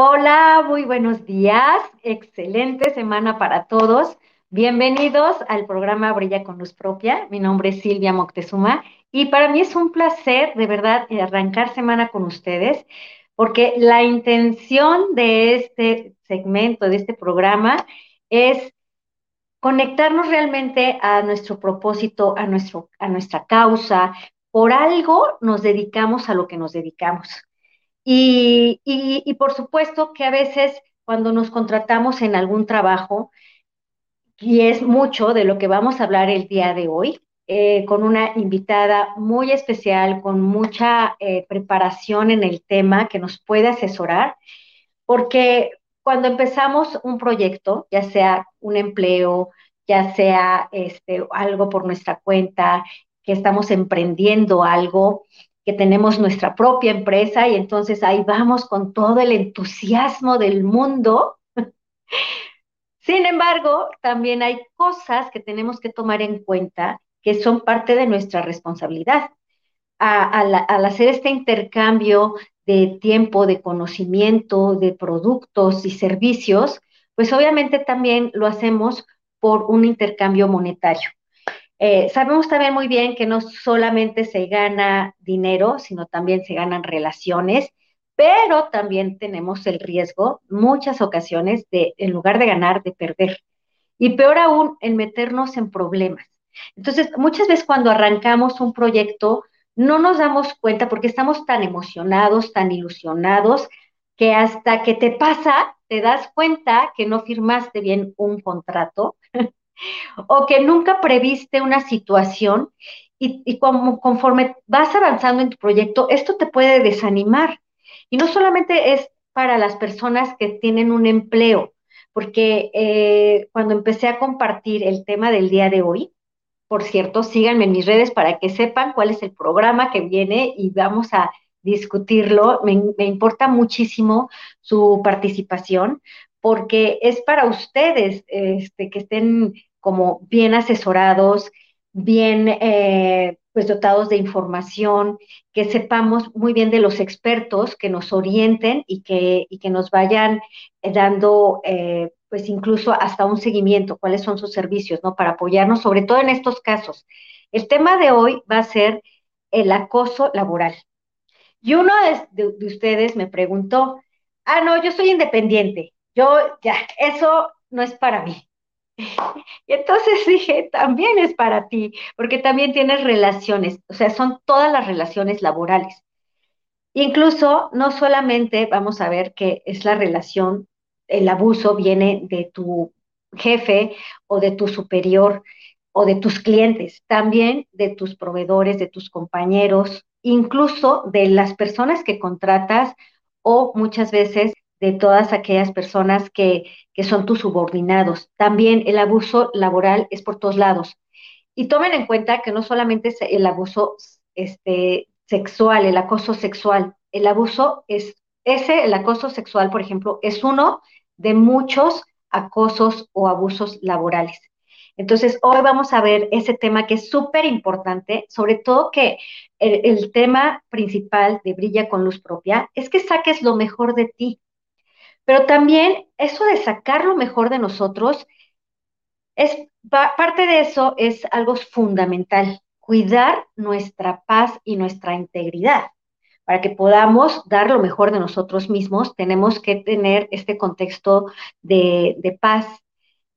Hola, muy buenos días. Excelente semana para todos. Bienvenidos al programa Brilla con Luz Propia. Mi nombre es Silvia Moctezuma y para mí es un placer de verdad arrancar semana con ustedes porque la intención de este segmento, de este programa, es conectarnos realmente a nuestro propósito, a, nuestro, a nuestra causa. Por algo nos dedicamos a lo que nos dedicamos. Y, por supuesto que a veces cuando nos contratamos en algún trabajo, y es mucho de lo que vamos a hablar el día de hoy, eh, con una invitada muy especial, con mucha eh, preparación en el tema que nos puede asesorar, porque cuando empezamos un proyecto, ya sea un empleo, ya sea este, algo por nuestra cuenta, que estamos emprendiendo algo, que tenemos nuestra propia empresa y entonces ahí vamos con todo el entusiasmo del mundo. Sin embargo, también hay cosas que tenemos que tomar en cuenta que son parte de nuestra responsabilidad. al hacer este intercambio de tiempo, de conocimiento, de productos y servicios, pues obviamente también lo hacemos por un intercambio monetario. Eh, sabemos también muy bien que no solamente se gana dinero, sino también se ganan relaciones, pero también tenemos el riesgo, muchas ocasiones, de, en lugar de ganar, de perder. Y peor aún, en meternos en problemas. Entonces, muchas veces cuando arrancamos un proyecto, no nos damos cuenta porque estamos tan emocionados, tan ilusionados, que hasta que te pasa, te das cuenta que no firmaste bien un contrato o que nunca previste una situación y, como, conforme vas avanzando en tu proyecto, esto te puede desanimar. Y no solamente es para las personas que tienen un empleo, porque eh, cuando empecé a compartir el tema del día de hoy, por cierto, síganme en mis redes para que sepan cuál es el programa que viene y vamos a discutirlo. Me, importa muchísimo su participación porque es para ustedes este, que estén como bien asesorados, bien eh, pues dotados de información, que sepamos muy bien de los expertos, que nos orienten y que, que nos vayan eh, dando eh, pues incluso hasta un seguimiento, cuáles son sus servicios, ¿no? Para apoyarnos, sobre todo en estos casos. El tema de hoy va a ser el acoso laboral. Y uno de ustedes me preguntó, ah, no, yo soy independiente, yo ya, eso no es para mí. Y entonces dije, también es para ti, porque también tienes relaciones, o sea, son todas las relaciones laborales. Incluso, no solamente vamos a ver que es la relación, el abuso viene de tu jefe o de tu superior o de tus clientes, también de tus proveedores, de tus compañeros, incluso de las personas que contratas o muchas veces de todas aquellas personas que, son tus subordinados. También el abuso laboral es por todos lados. Y tomen en cuenta que no solamente es el abuso este, sexual, el acoso sexual, el abuso es, ese, el acoso sexual, por ejemplo, es uno de muchos acosos o abusos laborales. Entonces, hoy vamos a ver ese tema que es súper importante, sobre todo que el, tema principal de Brilla con Luz Propia es que saques lo mejor de ti, pero también eso de sacar lo mejor de nosotros, es parte de eso es algo fundamental, cuidar nuestra paz y nuestra integridad. Para que podamos dar lo mejor de nosotros mismos, tenemos que tener este contexto de, paz,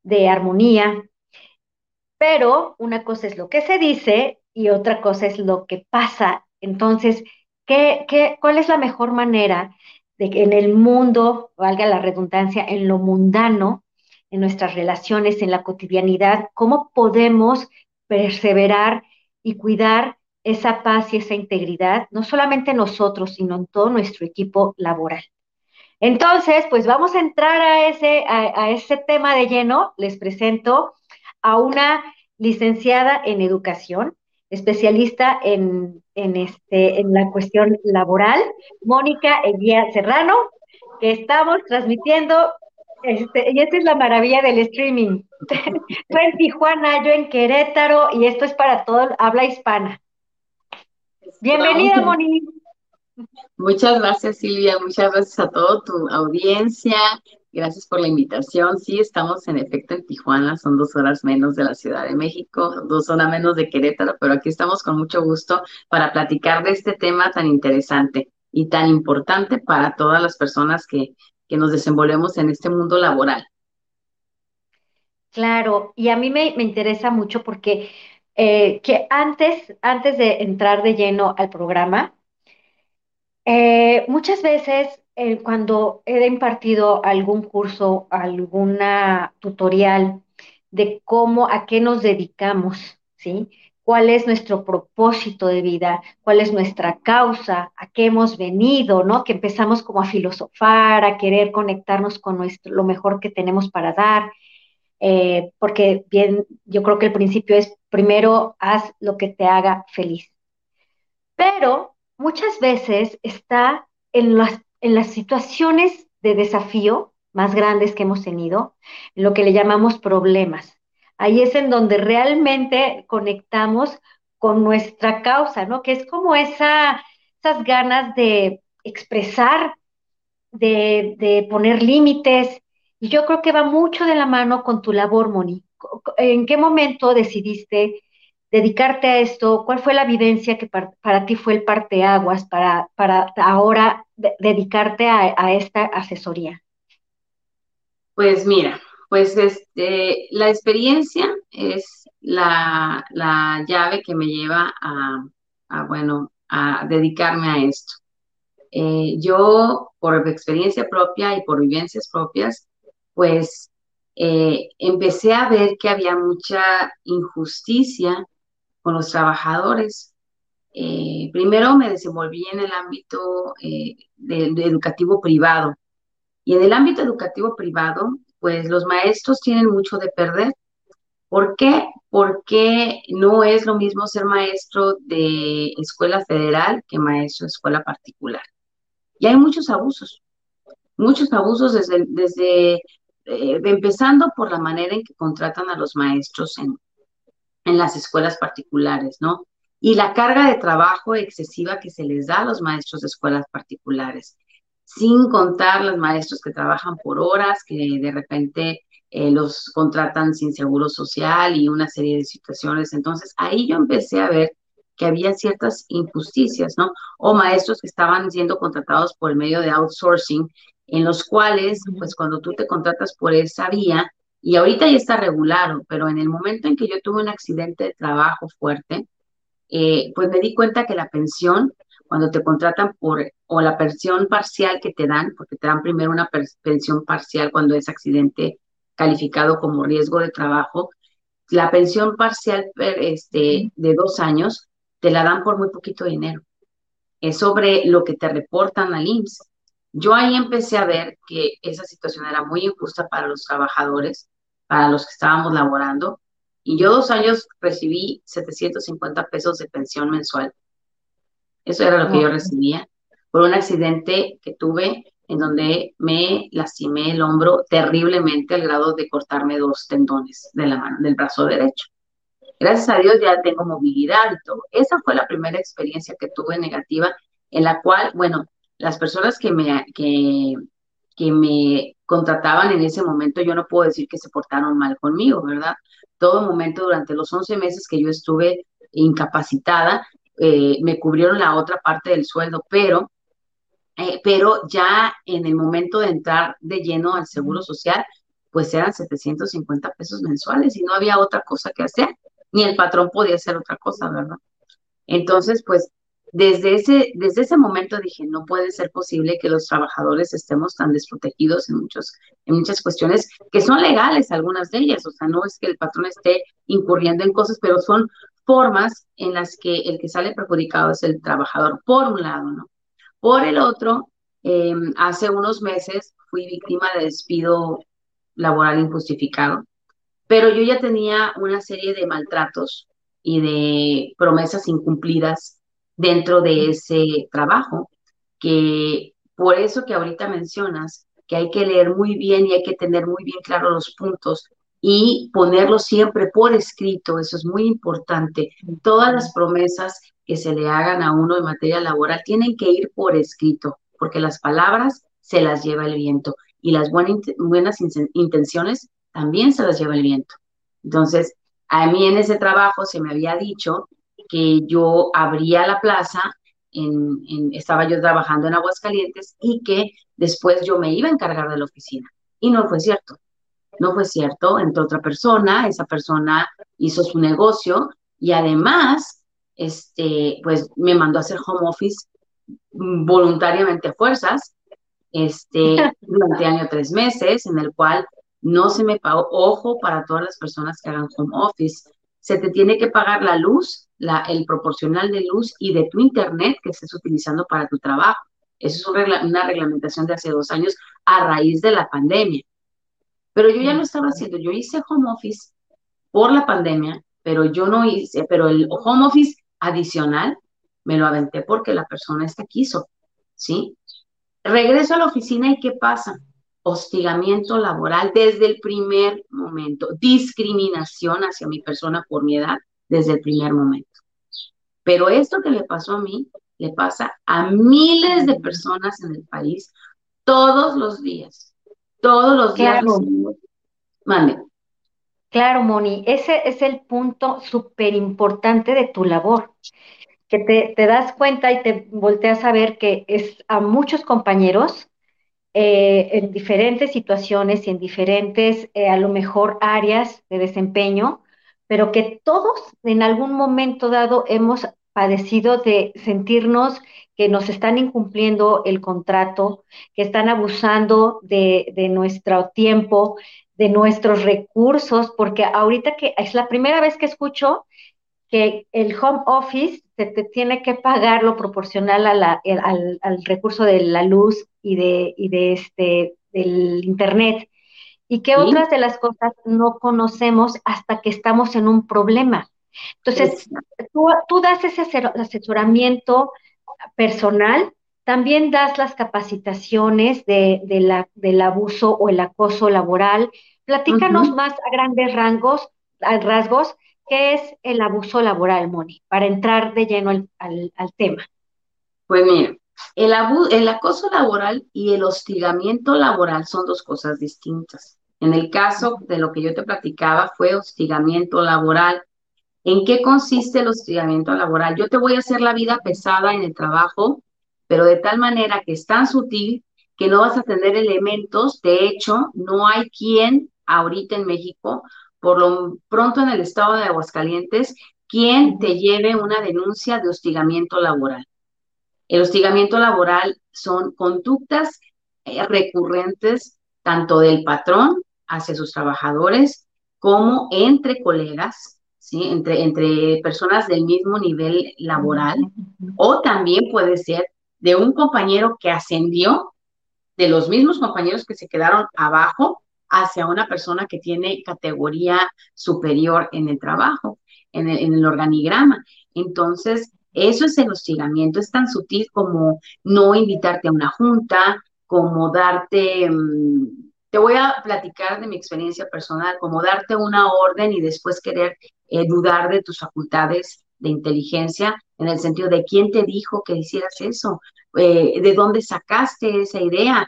de armonía. Pero una cosa es lo que se dice y otra cosa es lo que pasa. Entonces, ¿qué, qué, cuál es la mejor manera de que en el mundo, valga la redundancia, en lo mundano, en nuestras relaciones, en la cotidianidad, cómo podemos perseverar y cuidar esa paz y esa integridad, no solamente nosotros, sino en todo nuestro equipo laboral. Entonces, pues vamos a entrar a ese, a, ese tema de lleno. Les presento a una licenciada en educación, especialista en, este, en la cuestión laboral, Mónica Eguía Serrano, que estamos transmitiendo, este, y esta es la maravilla del streaming. Tú en Tijuana, yo en Querétaro, y esto es para todo habla hispana. Bienvenida, Mónica. Muchas gracias, Silvia. Muchas gracias a toda tu audiencia. Gracias por la invitación. Sí, estamos en efecto en Tijuana, son dos horas menos de la Ciudad de México, dos horas menos de Querétaro, pero aquí estamos con mucho gusto para platicar de este tema tan interesante y tan importante para todas las personas que, que nos desenvolvemos en este mundo laboral. Claro, y a mí me, me interesa mucho porque eh, que antes, antes de entrar de lleno al programa, eh, muchas veces cuando he impartido algún curso, alguna tutorial de cómo, a qué nos dedicamos, ¿sí? ¿Cuál es nuestro propósito de vida? ¿Cuál es nuestra causa? ¿A qué hemos venido? ¿No? Que empezamos como a filosofar, a querer conectarnos con nuestro, lo mejor que tenemos para dar. Eh, porque bien, yo creo que el principio es primero haz lo que te haga feliz. Pero muchas veces está en las, en las situaciones de desafío más grandes que hemos tenido, lo que le llamamos problemas. Ahí es en donde realmente conectamos con nuestra causa, ¿no? Que es como esa, esas ganas de expresar, de, poner límites, y yo creo que va mucho de la mano con tu labor, Moni. ¿En qué momento decidiste dedicarte a esto? ¿Cuál fue la vivencia que para, ti fue el parteaguas para, para ahora dedicarte a, esta asesoría? Pues mira, pues este, la experiencia es la, llave que me lleva a, bueno, a dedicarme a esto. Eh, yo, por experiencia propia y por vivencias propias, pues eh, empecé a ver que había mucha injusticia con los trabajadores. Eh, primero me desenvolví en el ámbito eh, educativo privado. Y en el ámbito educativo privado, pues los maestros tienen mucho de perder. ¿Por qué? Porque no es lo mismo ser maestro de escuela federal que maestro de escuela particular. Y hay muchos abusos, muchos abusos desde, desde eh, empezando por la manera en que contratan a los maestros en, en las escuelas particulares, ¿no? Y la carga de trabajo excesiva que se les da a los maestros de escuelas particulares, sin contar los maestros que trabajan por horas, que de repente eh, los contratan sin seguro social y una serie de situaciones. Entonces, ahí yo empecé a ver que había ciertas injusticias, ¿no? O maestros que estaban siendo contratados por el medio de outsourcing en los cuales, pues cuando tú te contratas por esa vía, y ahorita ya está regulado, pero en el momento en que yo tuve un accidente de trabajo fuerte, eh, pues me di cuenta que la pensión, cuando te contratan por, o la pensión parcial que te dan, porque te dan primero una pensión parcial cuando es accidente calificado como riesgo de trabajo, la pensión parcial este, de dos años te la dan por muy poquito dinero. Es sobre lo que te reportan al IMSS. Yo ahí empecé a ver que esa situación era muy injusta para los trabajadores, para los que estábamos laborando, y yo dos años recibí 750 pesos de pensión mensual. Eso era lo que yo recibía por un accidente que tuve en donde me lastimé el hombro terriblemente al grado de cortarme dos tendones de la mano, del brazo derecho. Gracias a Dios ya tengo movilidad y todo. Esa fue la primera experiencia que tuve negativa en la cual, bueno, las personas que me, que, que me contrataban en ese momento, yo no puedo decir que se portaron mal conmigo, ¿verdad? Todo momento durante los 11 meses que yo estuve incapacitada, eh, me cubrieron la otra parte del sueldo, pero, eh, pero ya en el momento de entrar de lleno al Seguro Social, pues eran 750 pesos mensuales y no había otra cosa que hacer, ni el patrón podía hacer otra cosa, ¿verdad? Entonces, pues desde ese, desde ese momento dije, no puede ser posible que los trabajadores estemos tan desprotegidos en, muchos, en muchas cuestiones que son legales, algunas de ellas, o sea, no es que el patrón esté incurriendo en cosas, pero son formas en las que el que sale perjudicado es el trabajador, por un lado, ¿no? Por el otro, em, hace unos meses fui víctima de despido laboral injustificado, pero yo ya tenía una serie de maltratos y de promesas incumplidas dentro de ese trabajo, que por eso que ahorita mencionas que hay que leer muy bien y hay que tener muy bien claro los puntos y ponerlo siempre por escrito, eso es muy importante. Todas las promesas que se le hagan a uno en materia laboral tienen que ir por escrito, porque las palabras se las lleva el viento y las buenas intenciones también se las lleva el viento. Entonces, a mí en ese trabajo se me había dicho que yo abría la plaza, en, estaba yo trabajando en Aguascalientes y que después yo me iba a encargar de la oficina. Y no fue cierto. No fue cierto, entró otra persona, esa persona hizo su negocio y además, este, pues me mandó a hacer home office voluntariamente a fuerzas, este, durante año tres meses, en el cual no se me pagó, ojo para todas las personas que hagan home office, se te tiene que pagar la luz, la, el proporcional de luz y de tu internet que estés utilizando para tu trabajo. Eso es una reglamentación de hace dos años a raíz de la pandemia. Pero yo ya lo estaba haciendo. Yo hice home office por la pandemia, pero yo no hice, pero el home office adicional me lo aventé porque la persona esta quiso, ¿sí? Regreso a la oficina y ¿qué pasa? Hostigamiento laboral desde el primer momento, discriminación hacia mi persona por mi edad desde el primer momento. Pero esto que le pasó a mí, le pasa a miles de personas en el país todos los días. Todos los días. Mande. Claro, Moni, ese es el punto súper importante de tu labor, que te, te, das cuenta y te volteas a ver que es a muchos compañeros eh, en diferentes situaciones y en diferentes, eh, a lo mejor, áreas de desempeño, pero que todos en algún momento dado hemos padecido de sentirnos que nos están incumpliendo el contrato, que están abusando de, nuestro tiempo, de nuestros recursos, porque ahorita que es la primera vez que escucho que el home office se te tiene que pagar lo proporcional al, recurso de la luz y de, de este, del internet. Y que otras de las cosas no conocemos hasta que estamos en un problema. Entonces, tú, tú das ese asesoramiento personal, también das las capacitaciones de, la, del abuso o el acoso laboral. Platícanos más a grandes rangos, a rasgos, qué es el abuso laboral, Moni, para entrar de lleno al, al, tema. Pues mira, el, el acoso laboral y el hostigamiento laboral son dos cosas distintas. En el caso de lo que yo te platicaba fue hostigamiento laboral. ¿En qué consiste el hostigamiento laboral? Yo te voy a hacer la vida pesada en el trabajo, pero de tal manera que es tan sutil que no vas a tener elementos. De hecho, no hay quien ahorita en México, por lo pronto en el estado de Aguascalientes, quien te lleve una denuncia de hostigamiento laboral. El hostigamiento laboral son conductas eh, recurrentes tanto del patrón hacia sus trabajadores como entre colegas ¿sí? Entre, entre personas del mismo nivel laboral, o también puede ser de un compañero que ascendió, de los mismos compañeros que se quedaron abajo, hacia una persona que tiene categoría superior en el trabajo, en el, organigrama. Entonces, eso es el hostigamiento, es tan sutil como no invitarte a una junta, como darte... Mm, te voy a platicar de mi experiencia personal, como darte una orden y después querer eh, dudar de tus facultades de inteligencia, en el sentido de quién te dijo que hicieras eso, eh, de dónde sacaste esa idea.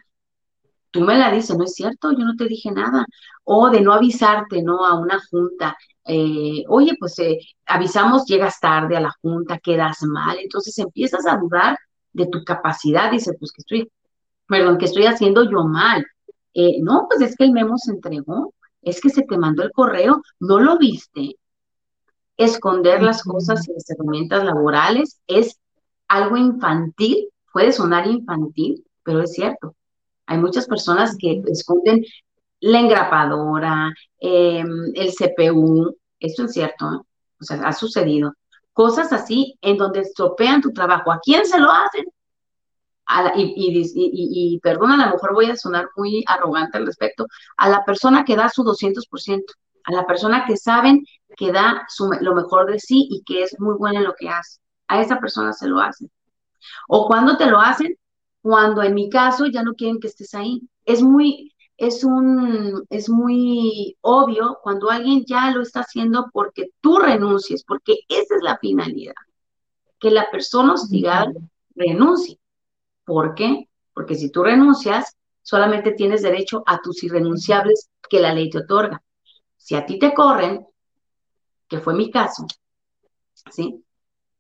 Tú me la dices, no es cierto, yo no te dije nada. O de no avisarte, ¿no? A una junta. Eh, oye, pues avisamos, llegas tarde a la junta, quedas mal. Entonces empiezas a dudar de tu capacidad. Dice, pues que estoy, perdón, que estoy haciendo yo mal. no, pues es que el memo se entregó, es que se te mandó el correo, no lo viste, esconder las cosas y las herramientas laborales es algo infantil, puede sonar infantil, pero es cierto. Hay muchas personas que esconden la engrapadora, em, el CPU, esto es cierto, ¿eh? o sea, ha sucedido. Cosas así en donde estropean tu trabajo. ¿A quién se lo hacen? y, y, perdona, a lo mejor voy a sonar muy arrogante al respecto, a la persona que da su 200%, a la persona que saben que da lo mejor de sí y que es muy buena en lo que hace. A esa persona se lo hacen. O cuando te lo hacen, cuando en mi caso ya no quieren que estés ahí. Es muy, es un, es muy obvio cuando alguien ya lo está haciendo porque tú renuncies, porque esa es la finalidad, que la persona hostigada renuncie. ¿Por qué? Porque si tú renuncias, solamente tienes derecho a tus irrenunciables que la ley te otorga. Si a ti te corren, que fue mi caso, ¿sí?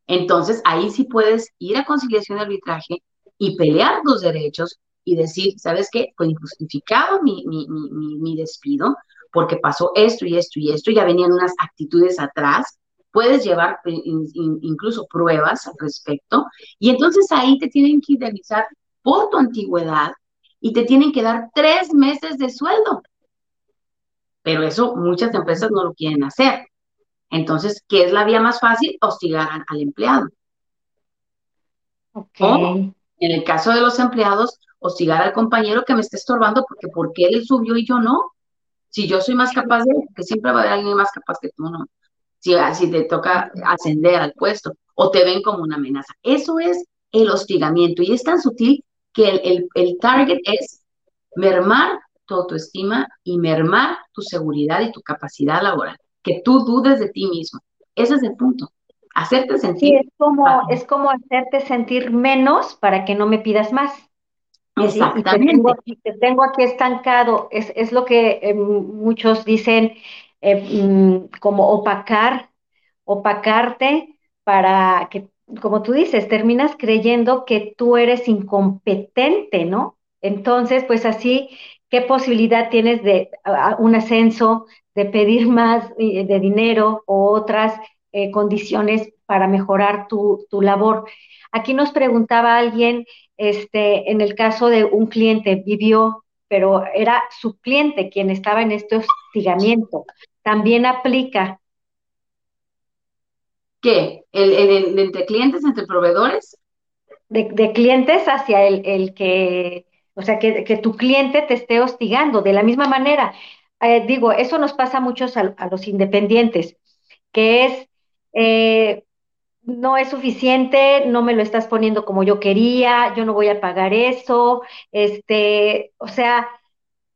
Entonces ahí sí puedes ir a conciliación de arbitraje y pelear tus derechos y decir, ¿sabes qué? Fue injustificado mi, mi, mi, mi despido porque pasó esto y esto y esto, ya venían unas actitudes atrás, puedes llevar incluso pruebas al respecto, y entonces ahí te tienen que indemnizar por tu antigüedad y te tienen que dar tres meses de sueldo. Pero eso muchas empresas no lo quieren hacer. Entonces, ¿qué es la vía más fácil? Hostigar al empleado. Okay. En el caso de los empleados, hostigar al compañero que me esté estorbando porque ¿por qué él subió y yo no? Si yo soy más capaz de que siempre va a haber alguien más capaz que tú, ¿no? Si, ah, si te toca ascender al puesto o te ven como una amenaza. Eso es el hostigamiento y es tan sutil que el, el, el target es mermar tu autoestima y mermar tu seguridad y tu capacidad laboral, que tú dudes de ti mismo. Ese es el punto. Hacerte sentir. Sí, es como, es como hacerte sentir menos para que no me pidas más. Exactamente. Y te, tengo, aquí estancado. Es, es lo que eh, muchos dicen eh, mm, como opacar, opacarte para que, como tú dices, terminas creyendo que tú eres incompetente, ¿no? Entonces, pues así, ¿qué posibilidad tienes de un ascenso, de pedir más eh, de dinero o otras condiciones para mejorar tu, tu labor? Aquí nos preguntaba alguien, este, en el caso de un cliente, vivió, pero era su cliente quien estaba en este hostigamiento. También aplica. ¿Qué? ¿El, entre clientes, entre proveedores? De, clientes hacia el, que, o sea, que, tu cliente te esté hostigando de la misma manera. Eh, digo, eso nos pasa mucho a, a los independientes, que es, eh, no es suficiente, no me lo estás poniendo como yo quería, yo no voy a pagar eso, este, o sea,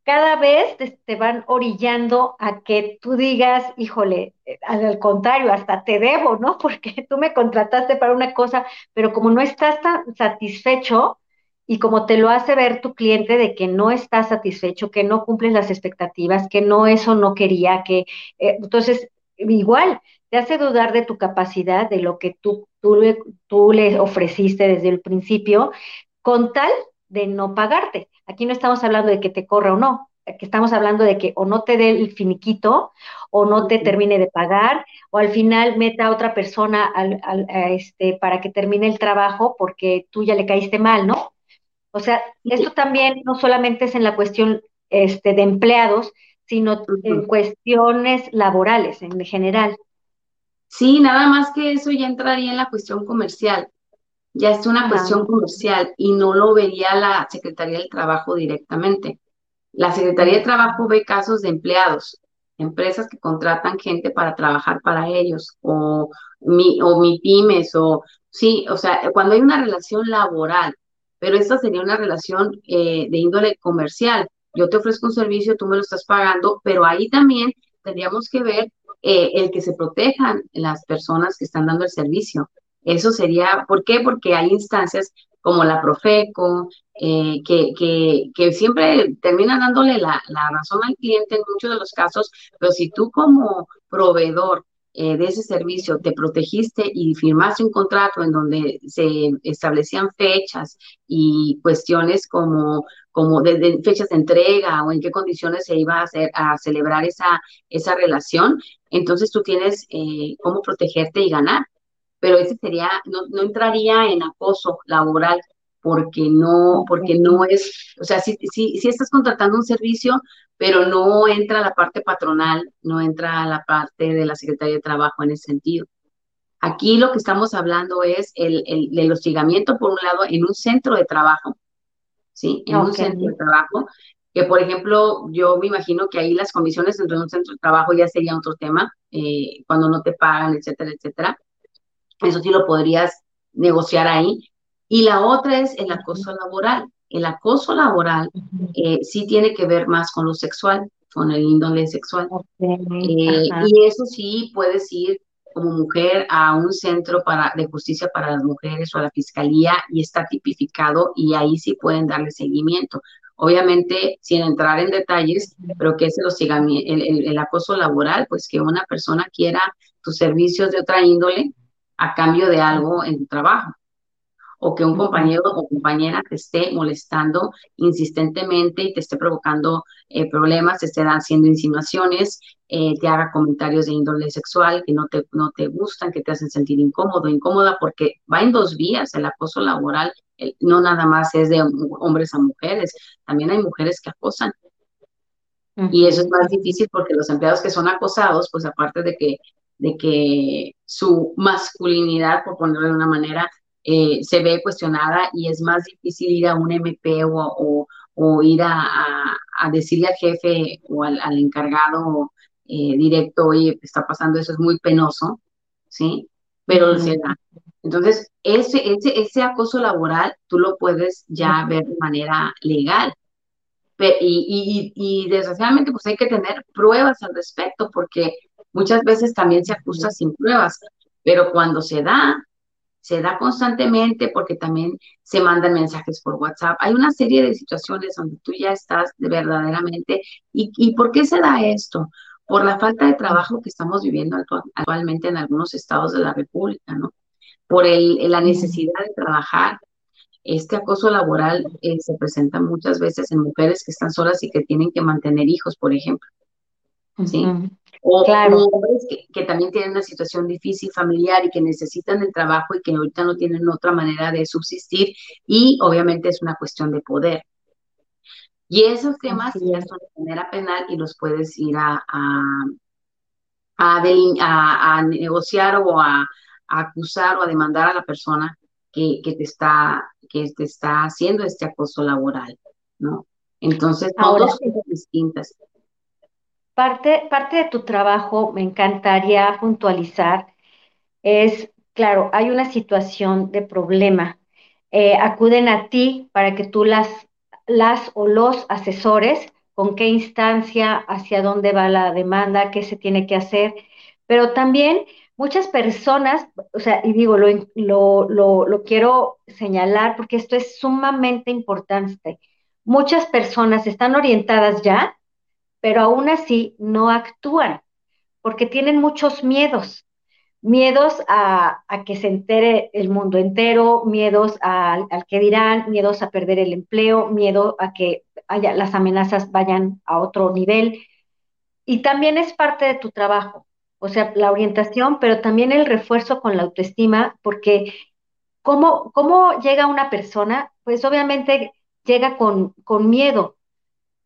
cada vez te, van orillando a que tú digas, híjole, eh, al contrario, hasta te debo, ¿no? Porque tú me contrataste para una cosa, pero como no estás tan satisfecho y como te lo hace ver tu cliente de que no estás satisfecho, que no cumples las expectativas, que no eso no quería, que eh, entonces igual te hace dudar de tu capacidad, de lo que tú, tú, le, tú le ofreciste desde el principio, con tal de no pagarte. Aquí no estamos hablando de que te corra o no, que estamos hablando de que o no te dé el finiquito o no te termine de pagar o al final meta a otra persona al, este, para que termine el trabajo porque tú ya le caíste mal, ¿no? O sea, esto también no solamente es en la cuestión este, de empleados, sino en cuestiones laborales en general. Sí, nada más que eso ya entraría en la cuestión comercial. Ya es una cuestión comercial y no lo vería la Secretaría del Trabajo directamente. La Secretaría de Trabajo ve casos de empleados, empresas que contratan gente para trabajar para ellos, o mi, o mi pymes, o sí, o sea, cuando hay una relación laboral, pero esta sería una relación eh, de índole comercial. Yo te ofrezco un servicio, tú me lo estás pagando, pero ahí también tendríamos que ver eh, el que se protejan las personas que están dando el servicio. Eso sería, ¿por qué? Porque hay instancias como la Profeco, eh, que, que, siempre terminan dándole la, la, razón al cliente en muchos de los casos, pero si tú como proveedor eh, de ese servicio te protegiste y firmaste un contrato en donde se establecían fechas y cuestiones como, como de, fechas de entrega o en qué condiciones se iba a, hacer, a celebrar esa, esa relación, entonces tú tienes eh, cómo protegerte y ganar. Pero ese sería, no, no entraría en acoso laboral porque no, porque no es, o sea, si, si, si estás contratando un servicio, pero no entra la parte patronal, no entra la parte de la Secretaría de Trabajo en ese sentido. Aquí lo que estamos hablando es el, el, hostigamiento, por un lado, en un centro de trabajo, ¿sí? En un centro de trabajo, que por ejemplo, yo me imagino que ahí las comisiones dentro de un centro de trabajo ya sería otro tema, eh, cuando no te pagan, etcétera, etcétera. Eso sí lo podrías negociar ahí. Y la otra es el acoso laboral. El acoso laboral eh, sí tiene que ver más con lo sexual, con el índole sexual. Eh, y eso sí puedes ir como mujer a un centro para, de justicia para las mujeres o a la fiscalía y está tipificado y ahí sí pueden darle seguimiento. Obviamente, sin entrar en detalles, pero que se lo siga el, el, acoso laboral, pues que una persona quiera tus servicios de otra índole a cambio de algo en tu trabajo o que un compañero o compañera te esté molestando insistentemente y te esté provocando eh, problemas, te esté haciendo insinuaciones, eh, te haga comentarios de índole sexual que no te, no te gustan, que te hacen sentir incómodo, incómoda, porque va en dos vías el acoso laboral, no nada más es de hombres a mujeres, también hay mujeres que acosan. Y eso es más difícil porque los empleados que son acosados, pues aparte de que, de que su masculinidad, por ponerlo de una manera, eh, se ve cuestionada y es más difícil ir a un MP o, o, ir a, a, decirle al jefe o al, encargado eh, directo, oye, está pasando eso, es muy penoso, ¿sí? Pero se da. Entonces, ese, ese, ese acoso laboral tú lo puedes ya ver de manera legal. Y, y, y, desgraciadamente pues hay que tener pruebas al respecto porque muchas veces también se acusa sin pruebas, pero cuando se da, se da constantemente porque también se mandan mensajes por WhatsApp. Hay una serie de situaciones donde tú ya estás verdaderamente. ¿Y, y por qué se da esto? Por la falta de trabajo que estamos viviendo actualmente en algunos estados de la República, ¿no? Por el, la necesidad de trabajar. Este acoso laboral eh, se presenta muchas veces en mujeres que están solas y que tienen que mantener hijos, por ejemplo. ¿sí? O, hombres que, también tienen una situación difícil familiar y que necesitan el trabajo y que ahorita no tienen otra manera de subsistir y obviamente es una cuestión de poder. Y esos temas ya son de manera penal y los puedes ir a, a, negociar o a, acusar o a demandar a la persona que, que, te está, que te está haciendo este acoso laboral, ¿no? Entonces, son dos cosas distintas. Parte, parte de tu trabajo, me encantaría puntualizar, es, claro, hay una situación de problema. Eh, acuden a ti para que tú las, las o los asesores con qué instancia, hacia dónde va la demanda, qué se tiene que hacer, pero también muchas personas, o sea, y digo, lo, lo, lo, lo quiero señalar porque esto es sumamente importante. Muchas personas están orientadas ya pero aún así no actúan porque tienen muchos miedos. Miedos a, que se entere el mundo entero, miedos al que dirán, miedos a perder el empleo, miedo a que haya, las amenazas vayan a otro nivel. Y también es parte de tu trabajo, o sea, la orientación, pero también el refuerzo con la autoestima, porque ¿cómo, cómo llega una persona? Pues obviamente llega con, con miedo.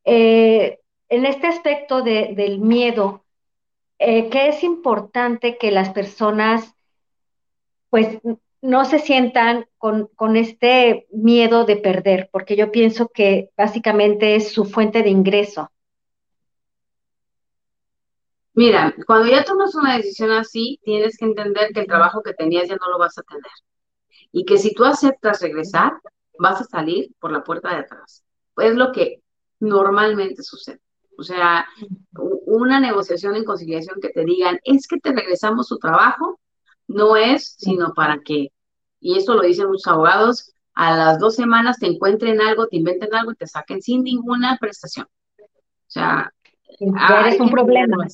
Eh, en este aspecto del miedo, eh, que es importante que las personas pues no se sientan con, con, este miedo de perder, porque yo pienso que básicamente es su fuente de ingreso. Mira, cuando ya tomas una decisión así, tienes que entender que el trabajo que tenías ya no lo vas a tener. Y que si tú aceptas regresar, vas a salir por la puerta de atrás. Es lo que normalmente sucede. O sea, una negociación en conciliación que te digan, es que te regresamos su trabajo, no es sino para que, y eso lo dicen muchos abogados, a las dos semanas te encuentren algo, te inventen algo y te saquen sin ninguna prestación. O sea, ya es un problema.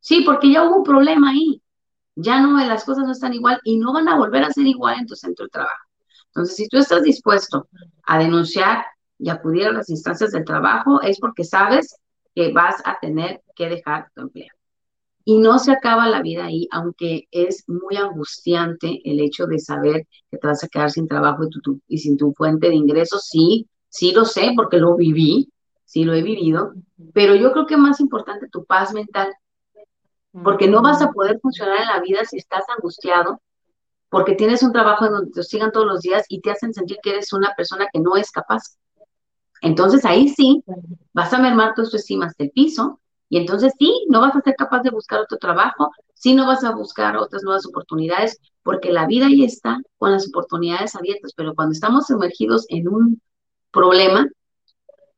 Sí, porque ya hubo un problema ahí. Ya no, las cosas no están igual y no van a volver a ser igual en tu centro de trabajo. Entonces, si tú estás dispuesto a denunciar y acudir a las instancias del trabajo, es porque sabes que vas a tener que dejar tu empleo. Y no se acaba la vida ahí, aunque es muy angustiante el hecho de saber que te vas a quedar sin trabajo y, tu, y sin tu fuente de ingresos. Sí, sí lo sé porque lo viví, sí lo he vivido, pero yo creo que más importante tu paz mental, porque no vas a poder funcionar en la vida si estás angustiado, porque tienes un trabajo en donde te sigan todos los días y te hacen sentir que eres una persona que no es capaz. Entonces ahí sí vas a mermar tu autoestima hasta el piso y entonces sí, no vas a ser capaz de buscar otro trabajo, sí no vas a buscar otras nuevas oportunidades, porque la vida ahí está con las oportunidades abiertas, pero cuando estamos sumergidos en un problema,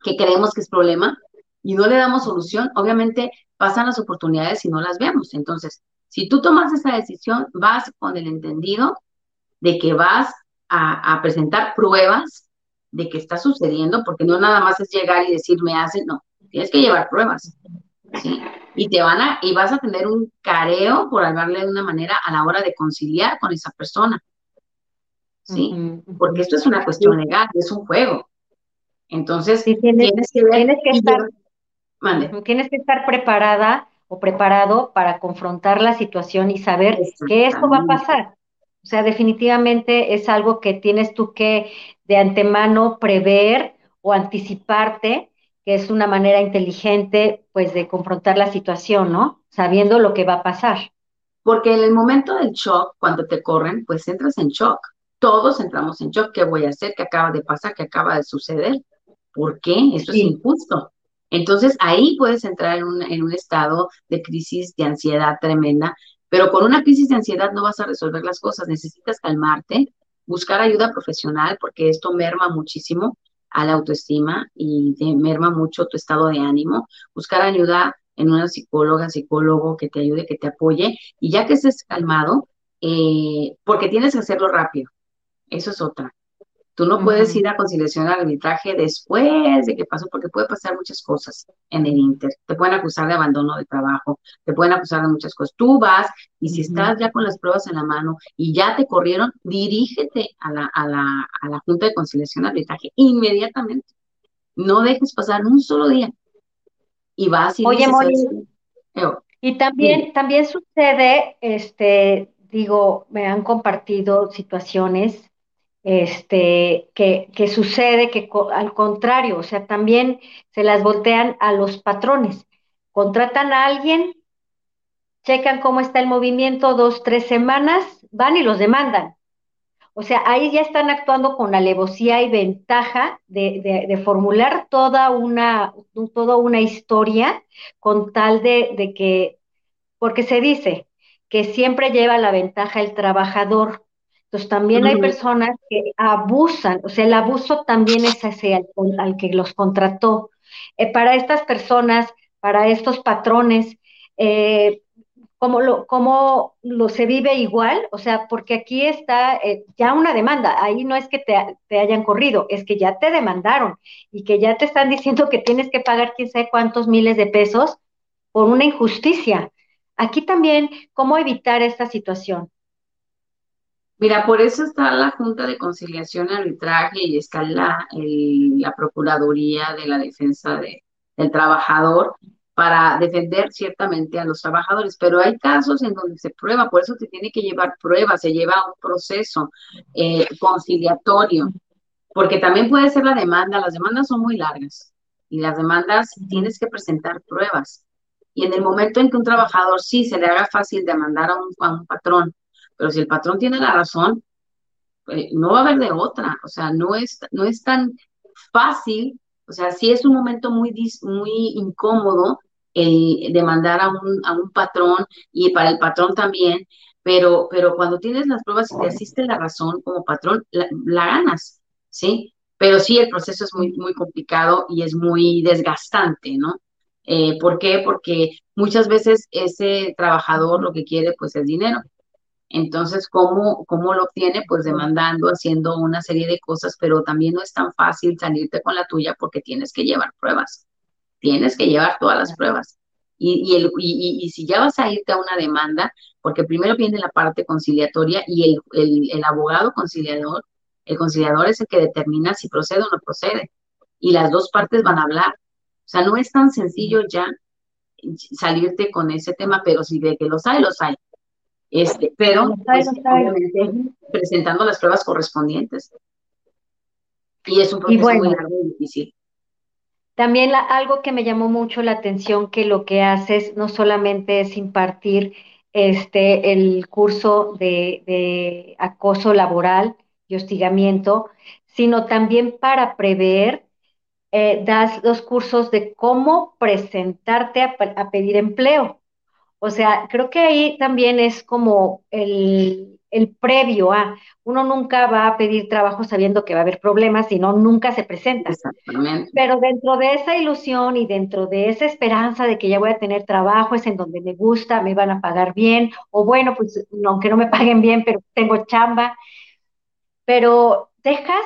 que creemos que es problema, y no le damos solución, obviamente pasan las oportunidades y no las vemos. Entonces, si tú tomas esa decisión, vas con el entendido de que vas a, presentar pruebas de que está sucediendo, porque no nada más es llegar y decir me hacen, no, tienes que llevar pruebas. ¿sí? Y te van a, y vas a tener un careo, por hablarle de una manera, a la hora de conciliar con esa persona. ¿Sí? Porque esto es una cuestión legal, es un juego. Entonces, tienes, que estar, tienes que estar preparada o preparado para confrontar la situación y saber que esto va a pasar. O sea, definitivamente es algo que tienes tú que de antemano prever o anticiparte, que es una manera inteligente, pues, de confrontar la situación, ¿no? Sabiendo lo que va a pasar. Porque en el momento del shock, cuando te corren, pues entras en shock. Todos entramos en shock. ¿Qué voy a hacer? ¿Qué acaba de pasar? ¿Qué acaba de suceder? ¿Por qué? Esto es injusto. Entonces ahí puedes entrar en un, en un estado de crisis de ansiedad tremenda, pero con una crisis de ansiedad no vas a resolver las cosas, necesitas calmarte, buscar ayuda profesional porque esto merma muchísimo a la autoestima y te merma mucho tu estado de ánimo, buscar ayuda en una psicóloga, psicólogo que te ayude, que te apoye y ya que estés calmado, eh, porque tienes que hacerlo rápido, eso es otra. Tú no puedes ir a conciliación al arbitraje después de que pasó, porque puede pasar muchas cosas en el Inter. Te pueden acusar de abandono de trabajo, te pueden acusar de muchas cosas. Tú vas y si estás ya con las pruebas en la mano y ya te corrieron, dirígete a la, a la, a la Junta de Conciliación y Arbitraje inmediatamente. No dejes pasar un solo día. Y vas y Oye, y también, también sucede, este, digo, me han compartido situaciones este, que, que sucede que al contrario, o sea, también se las voltean a los patrones. Contratan a alguien, checan cómo está el movimiento dos, tres semanas, van y los demandan. O sea, ahí ya están actuando con alevosía y ventaja de, de, formular toda una, toda una historia con tal de que, porque se dice que siempre lleva la ventaja el trabajador, entonces también hay personas que abusan, o sea, el abuso también es ese al, que los contrató. Eh, para estas personas, para estos patrones, eh, ¿cómo, lo, ¿cómo lo se vive igual? O sea, porque aquí está eh, ya una demanda, ahí no es que te, te, hayan corrido, es que ya te demandaron y que ya te están diciendo que tienes que pagar quién sabe cuántos miles de pesos por una injusticia. Aquí también, ¿cómo evitar esta situación? Mira, por eso está la Junta de Conciliación y Arbitraje y está la, la Procuraduría de la Defensa de, del Trabajador para defender ciertamente a los trabajadores, pero hay casos en donde se prueba, por eso se tiene que llevar pruebas, se lleva un proceso eh, conciliatorio, porque también puede ser la demanda, las demandas son muy largas y las demandas tienes que presentar pruebas. Y en el momento en que un trabajador sí se le haga fácil demandar a un, a un patrón pero si el patrón tiene la razón, eh, no va a haber de otra. O sea, no es, no es tan fácil. O sea, sí es un momento muy, muy incómodo el demandar a un, a un patrón y para el patrón también, pero, pero cuando tienes las pruebas y te asiste la razón como patrón, la, ganas, ¿sí? Pero sí, el proceso es muy, muy complicado y es muy desgastante, ¿no? Eh, ¿Por qué? Porque muchas veces ese trabajador lo que quiere pues es dinero entonces, ¿cómo, ¿cómo lo obtiene? Pues demandando, haciendo una serie de cosas, pero también no es tan fácil salirte con la tuya porque tienes que llevar pruebas. Tienes que llevar todas las pruebas. Y, y, el, y, y si ya vas a irte a una demanda, porque primero viene la parte conciliatoria y el, el, el abogado conciliador, el conciliador es el que determina si procede o no procede. Y las dos partes van a hablar. O sea, no es tan sencillo ya salirte con ese tema, pero si de que los hay, los hay. Este, pero pues, obviamente presentando las pruebas correspondientes. Y es un proceso muy largo y difícil. También algo que me llamó mucho la atención que lo que haces no solamente es impartir este el curso de, de acoso laboral y hostigamiento, sino también para prever eh, das los cursos de cómo presentarte a pedir empleo. O sea, creo que ahí también es como el, el previo a. Uno nunca va a pedir trabajo sabiendo que va a haber problemas, sino nunca se presenta. Exactamente. Pero dentro de esa ilusión y dentro de esa esperanza de que ya voy a tener trabajo, es en donde me gusta, me van a pagar bien, o bueno, pues aunque no me paguen bien, pero tengo chamba. Pero dejas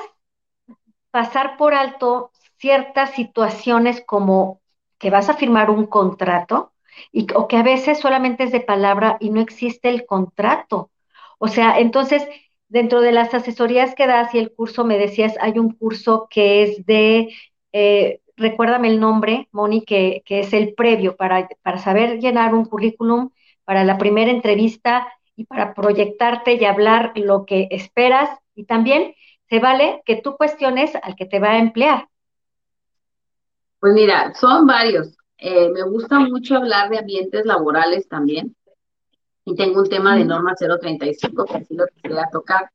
pasar por alto ciertas situaciones como que vas a firmar un contrato y, o que a veces solamente es de palabra y no existe el contrato. O sea, entonces, dentro de las asesorías que das y el curso, me decías, hay un curso que es de, eh, recuérdame el nombre, Moni, que, que es el previo para, para saber llenar un currículum, para la primera entrevista y para proyectarte y hablar lo que esperas. Y también se vale que tú cuestiones al que te va a emplear. Pues mira, son varios. Eh, me gusta mucho hablar de ambientes laborales también. Y tengo un tema de norma 035 que así lo quisiera tocar.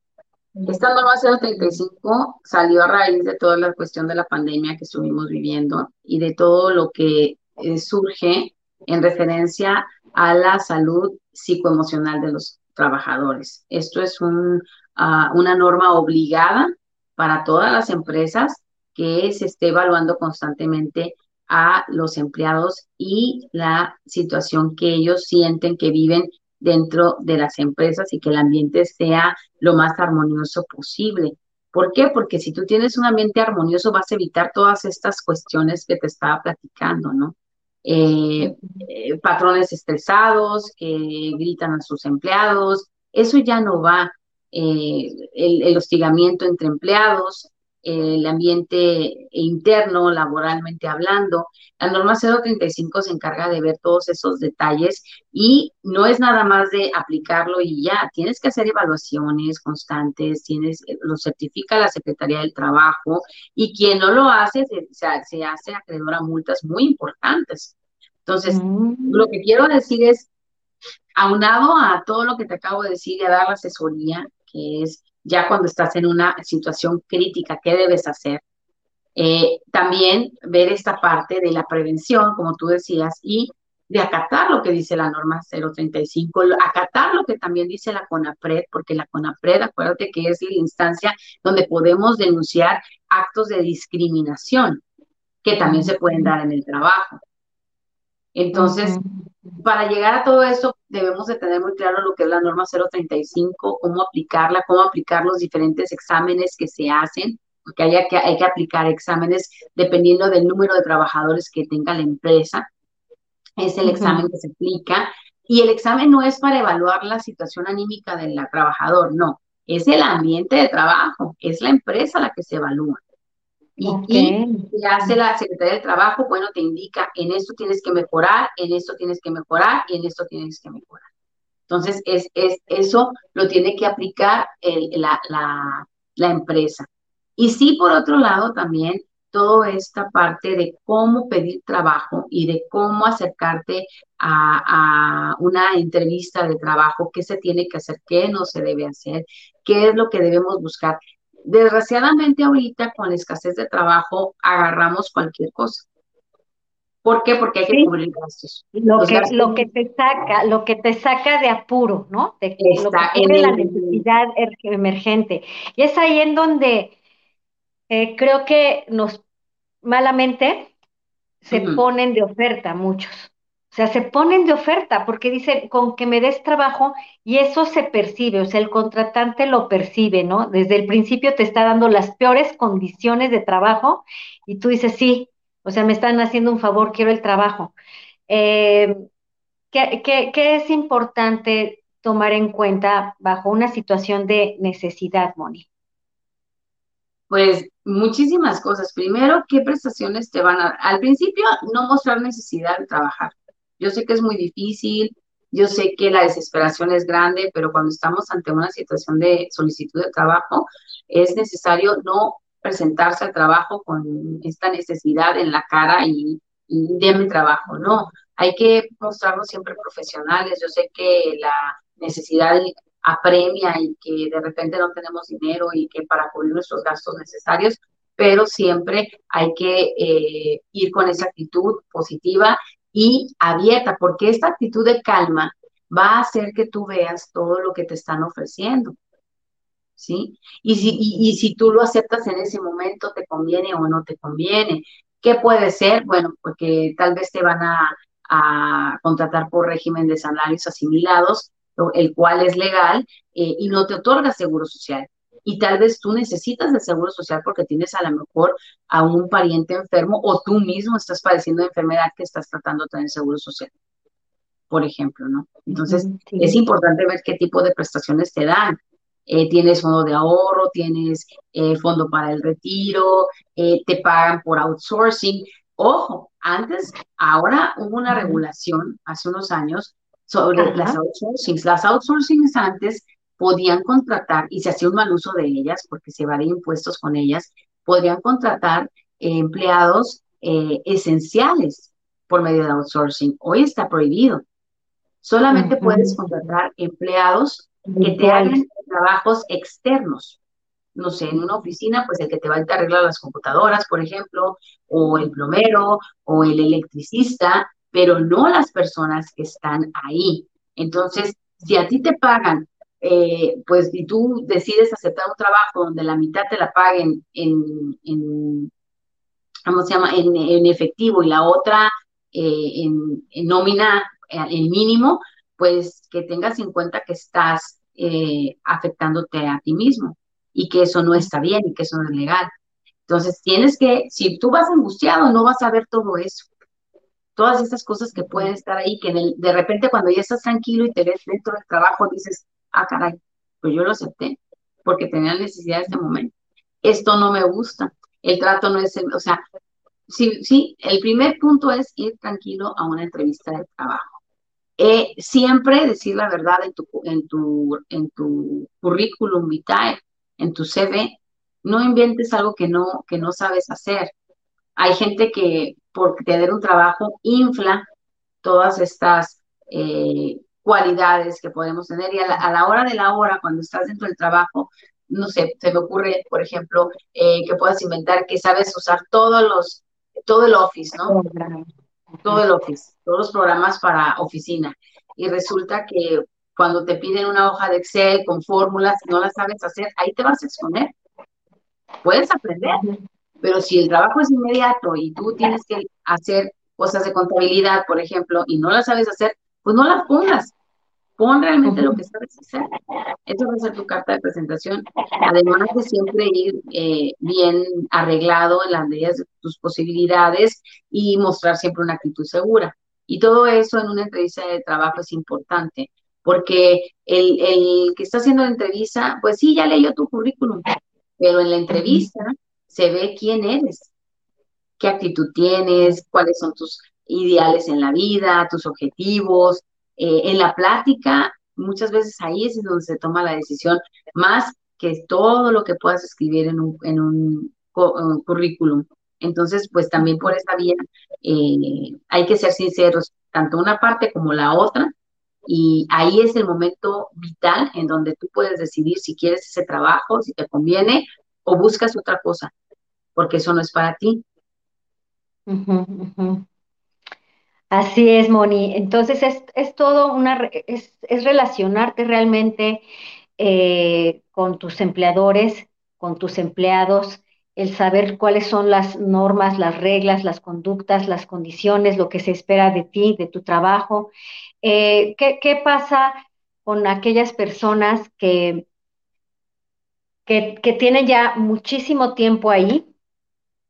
Esta norma 035 salió a raíz de toda la cuestión de la pandemia que estuvimos viviendo y de todo lo que eh, surge en referencia a la salud psicoemocional de los trabajadores. Esto es un, uh, una norma obligada para todas las empresas que se esté evaluando constantemente a los empleados y la situación que ellos sienten que viven dentro de las empresas y que el ambiente sea lo más armonioso posible. ¿Por qué? Porque si tú tienes un ambiente armonioso vas a evitar todas estas cuestiones que te estaba platicando, ¿no? Eh, eh, patrones estresados que gritan a sus empleados, eso ya no va. Eh, el, hostigamiento entre empleados, el ambiente interno, laboralmente hablando. La norma 035 se encarga de ver todos esos detalles y no es nada más de aplicarlo y ya, tienes que hacer evaluaciones constantes, tienes, lo certifica la Secretaría del Trabajo y quien no lo hace se, se hace acreedor a multas muy importantes. Entonces, mm. lo que quiero decir es, aunado a todo lo que te acabo de decir y a dar la asesoría, que es ya cuando estás en una situación crítica, ¿qué debes hacer? Eh, también ver esta parte de la prevención, como tú decías, y de acatar lo que dice la norma 035, acatar lo que también dice la CONAPRED, porque la CONAPRED, acuérdate que es la instancia donde podemos denunciar actos de discriminación que también se pueden dar en el trabajo. Entonces, para llegar a todo eso, debemos de tener muy claro lo que es la norma 035, cómo aplicarla, cómo aplicar los diferentes exámenes que se hacen, porque hay que, hay que aplicar exámenes dependiendo del número de trabajadores que tenga la empresa. Es el examen que se aplica. Y el examen no es para evaluar la situación anímica del trabajador, no. Es el ambiente de trabajo, es la empresa la que se evalúa. Y, y hace la Secretaría del Trabajo, bueno, te indica, en esto tienes que mejorar, en esto tienes que mejorar y en esto tienes que mejorar. Entonces, es, es, eso lo tiene que aplicar la, la, la empresa. Y sí, por otro lado, también toda esta parte de cómo pedir trabajo y de cómo acercarte a, a, una entrevista de trabajo, qué se tiene que hacer, qué no se debe hacer, qué es lo que debemos buscar. Desgraciadamente ahorita con la escasez de trabajo agarramos cualquier cosa. ¿Por qué? Porque hay que cubrir gastos. Lo que, lo que te saca, lo que te saca de apuro, ¿no? De lo que la necesidad emergente. Y es ahí en donde eh, creo que nos malamente se ponen de oferta muchos. Sea, se ponen de oferta porque dicen, con que me des trabajo y eso se percibe, o sea, el contratante lo percibe, ¿no? Desde el principio te está dando las peores condiciones de trabajo y tú dices, sí, o sea, me están haciendo un favor, quiero el trabajo. Eh, ¿qué, qué es importante tomar en cuenta bajo una situación de necesidad, Moni? Pues muchísimas cosas. Primero, ¿qué prestaciones te van a dar? Al principio, no mostrar necesidad de trabajar. Yo sé que es muy difícil, yo sé que la desesperación es grande, pero cuando estamos ante una situación de solicitud de trabajo, es necesario no presentarse al trabajo con esta necesidad en la cara y, mi trabajo, no. Hay que mostrarnos siempre profesionales. Yo sé que la necesidad apremia y que de repente no tenemos dinero y que para cubrir nuestros gastos necesarios, pero siempre hay que eh, ir con esa actitud positiva y abierta, porque esta actitud de calma va a hacer que tú veas todo lo que te están ofreciendo. ¿Sí? Y si, y, si tú lo aceptas en ese momento, te conviene o no te conviene. ¿Qué puede ser? Bueno, porque tal vez te van a, a contratar por régimen de salarios asimilados, el cual es legal eh, y no te otorga seguro social. Y tal vez tú necesitas el seguro social porque tienes a lo mejor a un pariente enfermo o tú mismo estás padeciendo de enfermedad que estás tratando de tener seguro social, por ejemplo, ¿no? Entonces, es importante ver qué tipo de prestaciones te dan. Eh, tienes fondo de ahorro, tienes eh, fondo para el retiro, te pagan por outsourcing. Ojo, antes, ahora hubo una regulación hace unos años sobre las outsourcings. Las outsourcings antes podían contratar, y se hacía un mal uso de ellas porque se va de impuestos con ellas, podrían contratar empleados eh, esenciales por medio de outsourcing. Hoy está prohibido. Solamente puedes contratar empleados que te hagan trabajos externos no sé, en una oficina, pues el que te va a arreglar las computadoras, por ejemplo, o el plomero, o el electricista, pero no las personas que están ahí. Entonces, si a ti te pagan, eh, pues y tú decides aceptar un trabajo donde la mitad te la paguen en, en ¿cómo se llama?, en, efectivo y la otra eh, en, en, nómina, eh, el mínimo, pues que tengas en cuenta que estás afectándote a ti mismo y que eso no está bien y que eso no es legal. Entonces, tienes que, si tú vas angustiado, no vas a ver todo eso. Todas estas cosas que pueden estar ahí, que de repente cuando ya estás tranquilo y te ves dentro del trabajo, dices, ah, caray, pues yo lo acepté porque tenía necesidad de este momento. Esto no me gusta, el trato no es, el, o sea, sí, sí, el primer punto es ir tranquilo a una entrevista de trabajo. Eh, siempre decir la verdad en tu, en tu, en tu currículum vitae en tu CV, no inventes algo que no, que no sabes hacer. Hay gente que por tener un trabajo infla todas estas eh, cualidades que podemos tener y a la, hora de la hora, cuando estás dentro del trabajo, no sé, se me ocurre, por ejemplo, eh, que puedas inventar que sabes usar todos los, todo el Office, ¿no? Todo el Office, todos los programas para oficina. Y resulta que cuando te piden una hoja de Excel con fórmulas y no las sabes hacer, ahí te vas a exponer. Puedes aprender, pero si el trabajo es inmediato y tú tienes que hacer cosas de contabilidad, por ejemplo, y no las sabes hacer, pues no las pongas. Pon realmente lo que sabes hacer. Eso va a ser tu carta de presentación. Además de siempre ir eh, bien arreglado en las medidas de tus posibilidades y mostrar siempre una actitud segura. Y todo eso en una entrevista de trabajo es importante porque el, el, que está haciendo la entrevista, pues sí, ya leyó tu currículum, pero en la entrevista se ve quién eres, qué actitud tienes, cuáles son tus ideales en la vida, tus objetivos. Eh, en la plática, muchas veces ahí es donde se toma la decisión, más que todo lo que puedas escribir en un, un, currículum. Entonces, pues también por esa vía eh, hay que ser sinceros, tanto una parte como la otra, y ahí es el momento vital en donde tú puedes decidir si quieres ese trabajo, si te conviene o buscas otra cosa, porque eso no es para ti. Así es, Moni. Entonces es, todo una, es, relacionarte realmente eh, con tus empleadores, con tus empleados, el saber cuáles son las normas, las reglas, las conductas, las condiciones, lo que se espera de ti, de tu trabajo, eh, ¿qué, pasa con aquellas personas que, que, tienen ya muchísimo tiempo ahí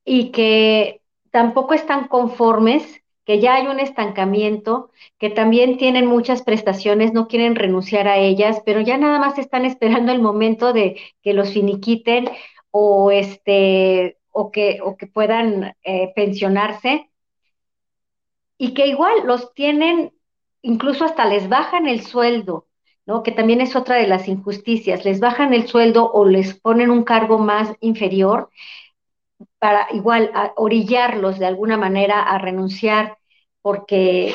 y que tampoco están conformes, que ya hay un estancamiento, que también tienen muchas prestaciones, no quieren renunciar a ellas, pero ya nada más están esperando el momento de que los finiquiten o este o que, o que puedan eh, pensionarse y que igual los tienen incluso hasta les bajan el sueldo, ¿no? Que también es otra de las injusticias, les bajan el sueldo o les ponen un cargo más inferior para igual orillarlos de alguna manera a renunciar, porque,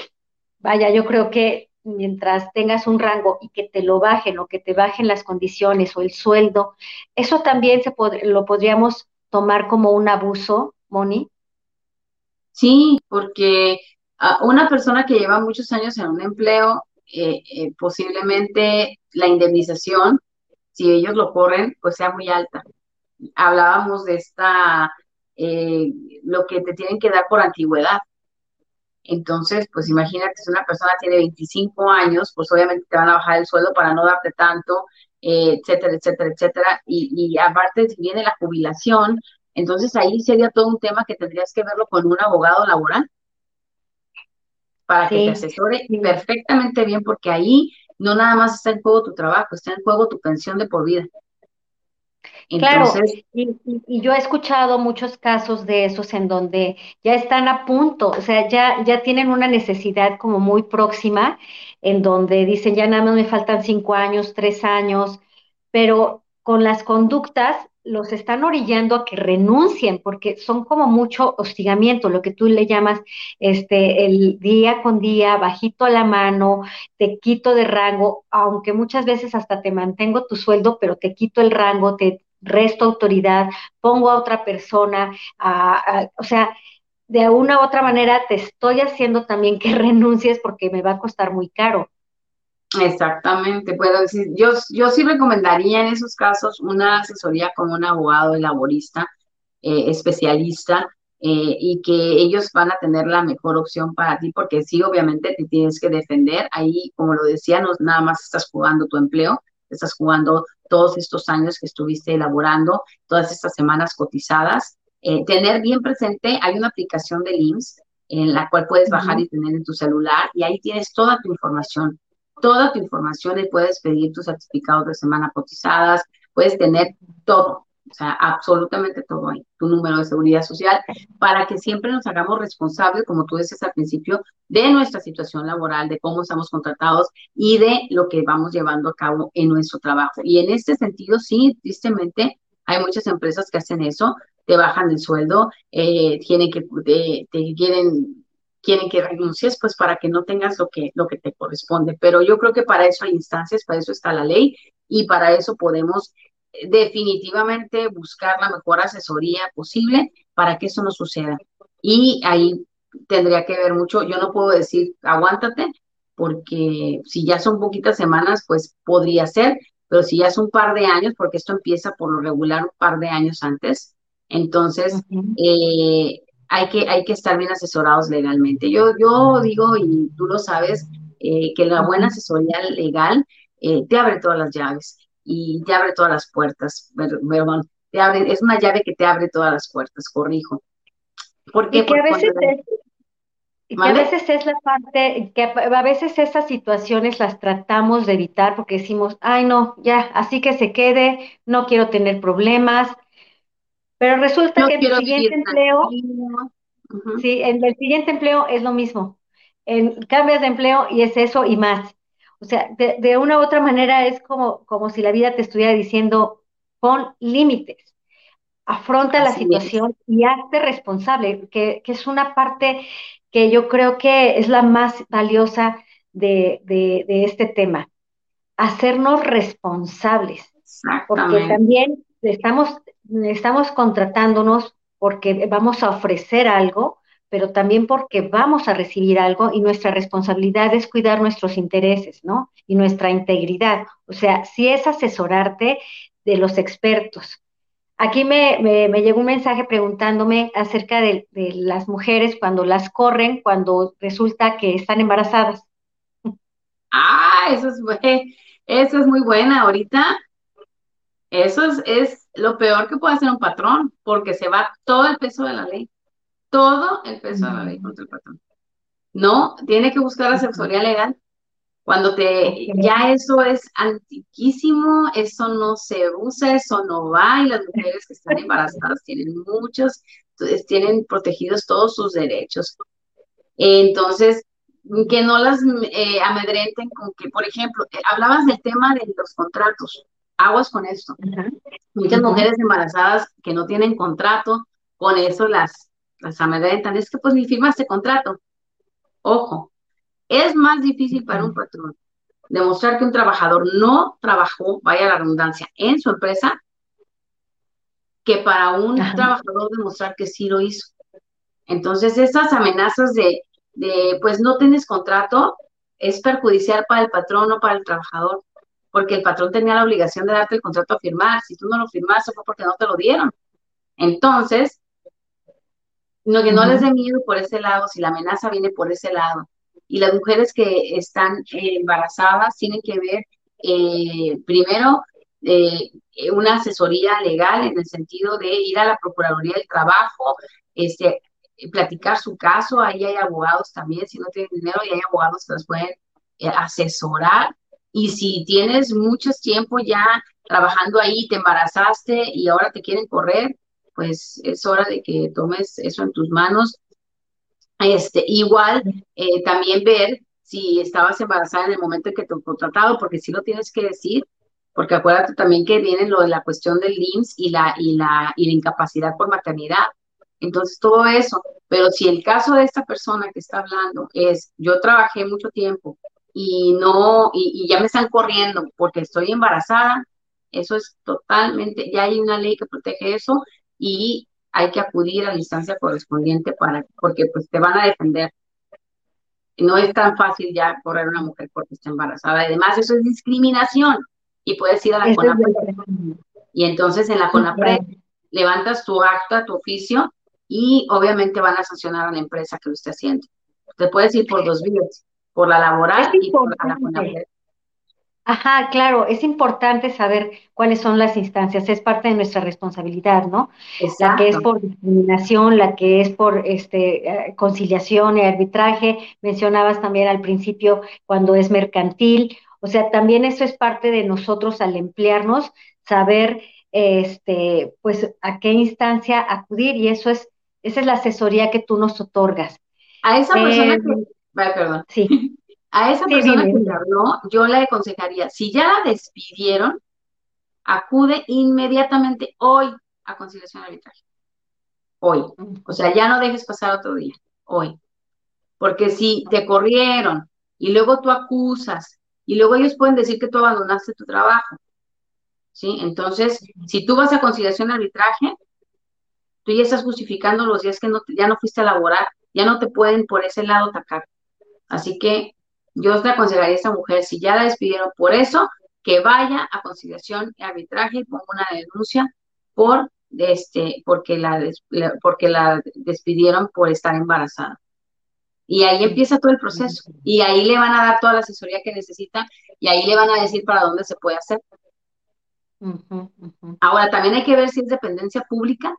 vaya, yo creo que mientras tengas un rango y que te lo bajen o que te bajen las condiciones o el sueldo, eso también se lo podríamos tomar como un abuso, Moni. Sí, porque una persona que lleva muchos años en un empleo, eh, eh, posiblemente la indemnización, si ellos lo corren, pues sea muy alta. Hablábamos de esta, lo que te tienen que dar por antigüedad. Entonces, pues imagínate, si una persona tiene 25 años, pues obviamente te van a bajar el sueldo para no darte tanto, etcétera, etcétera, etcétera. Y, y aparte, si viene la jubilación, entonces ahí sería todo un tema que tendrías que verlo con un abogado laboral para que te asesore perfectamente bien, porque ahí no nada más está en juego tu trabajo, está en juego tu pensión de por vida. Claro, y, yo he escuchado muchos casos de esos en donde ya están a punto, o sea, ya, ya tienen una necesidad como muy próxima, en donde dicen, ya nada más me faltan cinco años, tres años, pero con las conductas los están orillando a que renuncien porque son como mucho hostigamiento, lo que tú le llamas este el día con día, bajito a la mano, te quito de rango, aunque muchas veces hasta te mantengo tu sueldo, pero te quito el rango, te resto autoridad, pongo a otra persona, o sea, de una u otra manera te estoy haciendo también que renuncies porque me va a costar muy caro. Exactamente, puedo decir, yo, yo sí recomendaría en esos casos una asesoría con un abogado laborista eh, especialista eh, y que ellos van a tener la mejor opción para ti, porque sí, obviamente te tienes que defender. Ahí, como lo decía, no nada más estás jugando tu empleo, estás jugando todos estos años que estuviste elaborando, todas estas semanas cotizadas. Eh, tener bien presente, hay una aplicación de IMSS en la cual puedes bajar y tener en tu celular y ahí tienes toda tu información toda tu información y puedes pedir tus certificados de semana cotizadas, puedes tener todo, o sea, absolutamente todo ahí, tu número de seguridad social, para que siempre nos hagamos responsables, como tú dices al principio, de nuestra situación laboral, de cómo estamos contratados y de lo que vamos llevando a cabo en nuestro trabajo. Y en este sentido, sí, tristemente, hay muchas empresas que hacen eso, te bajan el sueldo, eh, tienen que, te, quieren quieren que renuncies, pues para que no tengas lo que, lo que te corresponde. Pero yo creo que para eso hay instancias, para eso está la ley y para eso podemos definitivamente buscar la mejor asesoría posible para que eso no suceda. Y ahí tendría que ver mucho, yo no puedo decir aguántate, porque si ya son poquitas semanas, pues podría ser, pero si ya es un par de años, porque esto empieza por lo regular un par de años antes, entonces eh, hay que, hay que estar bien asesorados legalmente. Yo, yo digo, y tú lo sabes, eh, que la buena asesoría legal eh, te abre todas las llaves y te abre todas las puertas, perdón, te abre, es una llave que te abre todas las puertas, corrijo. Porque, y que a veces es, que a veces es la parte, que a veces esas situaciones las tratamos de evitar porque decimos, ay no, ya, así que se quede, no quiero tener problemas, pero resulta que en el siguiente empleo, sí, en el siguiente empleo es lo mismo. En, cambias de empleo y es eso y más. O sea, de, una u otra manera es como, como si la vida te estuviera diciendo, pon límites, afronta la situación y hazte responsable, que, que, es una parte que yo creo que es la más valiosa de, de, de este tema, hacernos responsables. Porque también estamos estamos contratándonos porque vamos a ofrecer algo, pero también porque vamos a recibir algo y nuestra responsabilidad es cuidar nuestros intereses, ¿no? Y nuestra integridad. O sea, si es asesorarte de los expertos. Aquí me, llegó un mensaje preguntándome acerca de, de, las mujeres cuando las corren, cuando resulta que están embarazadas. Ah, eso es, eso es muy buena. Ahorita eso es, lo peor que puede hacer un patrón, porque se va todo el peso de la ley, todo el peso de la ley contra el patrón. No, tiene que buscar la asesoría legal. Cuando te, ya eso es antiquísimo, eso no se usa, eso no va, y las mujeres que están embarazadas tienen muchos, tienen protegidos todos sus derechos. Entonces, que no las eh, amedrenten con que, por ejemplo, eh, hablabas del tema de los contratos aguas con esto. Muchas mujeres embarazadas que no tienen contrato, con eso las, las amedrentan. Es que pues ni firmaste contrato. Ojo, es más difícil para un patrón demostrar que un trabajador no trabajó, vaya la redundancia, en su empresa, que para un trabajador demostrar que sí lo hizo. Entonces, esas amenazas de, de, pues no tienes contrato, es perjudicial para el patrón o para el trabajador, porque el patrón tenía la obligación de darte el contrato a firmar. Si tú no lo firmaste fue porque no te lo dieron. Entonces, no, que no les dé miedo por ese lado, si la amenaza viene por ese lado. Y las mujeres que están eh, embarazadas tienen que ver, eh, primero, eh, una asesoría legal en el sentido de ir a la Procuraduría del Trabajo, este, platicar su caso, ahí hay abogados también, si no tienen dinero, y hay abogados que los pueden asesorar. Y si tienes mucho tiempo ya trabajando ahí, te embarazaste y ahora te quieren correr, pues es hora de que tomes eso en tus manos. Este, igual, eh, también ver si estabas embarazada en el momento en que te contratado, porque sí lo tienes que decir, porque acuérdate también que viene lo de la cuestión del IMSS y la, y la, y la incapacidad por maternidad. Entonces, todo eso. Pero si el caso de esta persona que está hablando es, yo trabajé mucho tiempo y no, y, y ya me están corriendo porque estoy embarazada, eso es totalmente, ya hay una ley que protege eso y hay que acudir a la instancia correspondiente para, porque pues te van a defender. No es tan fácil ya correr a una mujer porque está embarazada. Además, eso es discriminación y puedes ir a la CONAPRED. Y entonces en la CONAPRED levantas tu acta, tu oficio y obviamente van a sancionar a la empresa que lo esté haciendo. Te puedes ir por dos vías, por la laboral y por la CONAPRED. Ajá, claro, es importante saber cuáles son las instancias, es parte de nuestra responsabilidad, ¿no? La que es por discriminación, la que es por este eh, conciliación y arbitraje, mencionabas también al principio cuando es mercantil, o sea, también eso es parte de nosotros al emplearnos, saber este pues a qué instancia acudir y eso es esa es la asesoría que tú nos otorgas. A esa persona que, perdón. Sí. A esa persona que le habló, yo le aconsejaría, si ya la despidieron, acude inmediatamente hoy a conciliación arbitraje. Hoy. O sea, ya no dejes pasar otro día, hoy. Porque si te corrieron y luego tú acusas y luego ellos pueden decir que tú abandonaste tu trabajo. ¿Sí? Entonces, si tú vas a conciliación arbitraje, tú ya estás justificando los días que no ya no fuiste a laborar, ya no te pueden por ese lado atacar. Así que yo le aconsejaría a esta mujer, si ya la despidieron por eso, que vaya a conciliación y arbitraje y ponga una denuncia por este, porque la, porque la despidieron por estar embarazada. Y ahí empieza todo el proceso. Y ahí le van a dar toda la asesoría que necesita y ahí le van a decir para dónde se puede hacer. Ahora, también hay que ver si es dependencia pública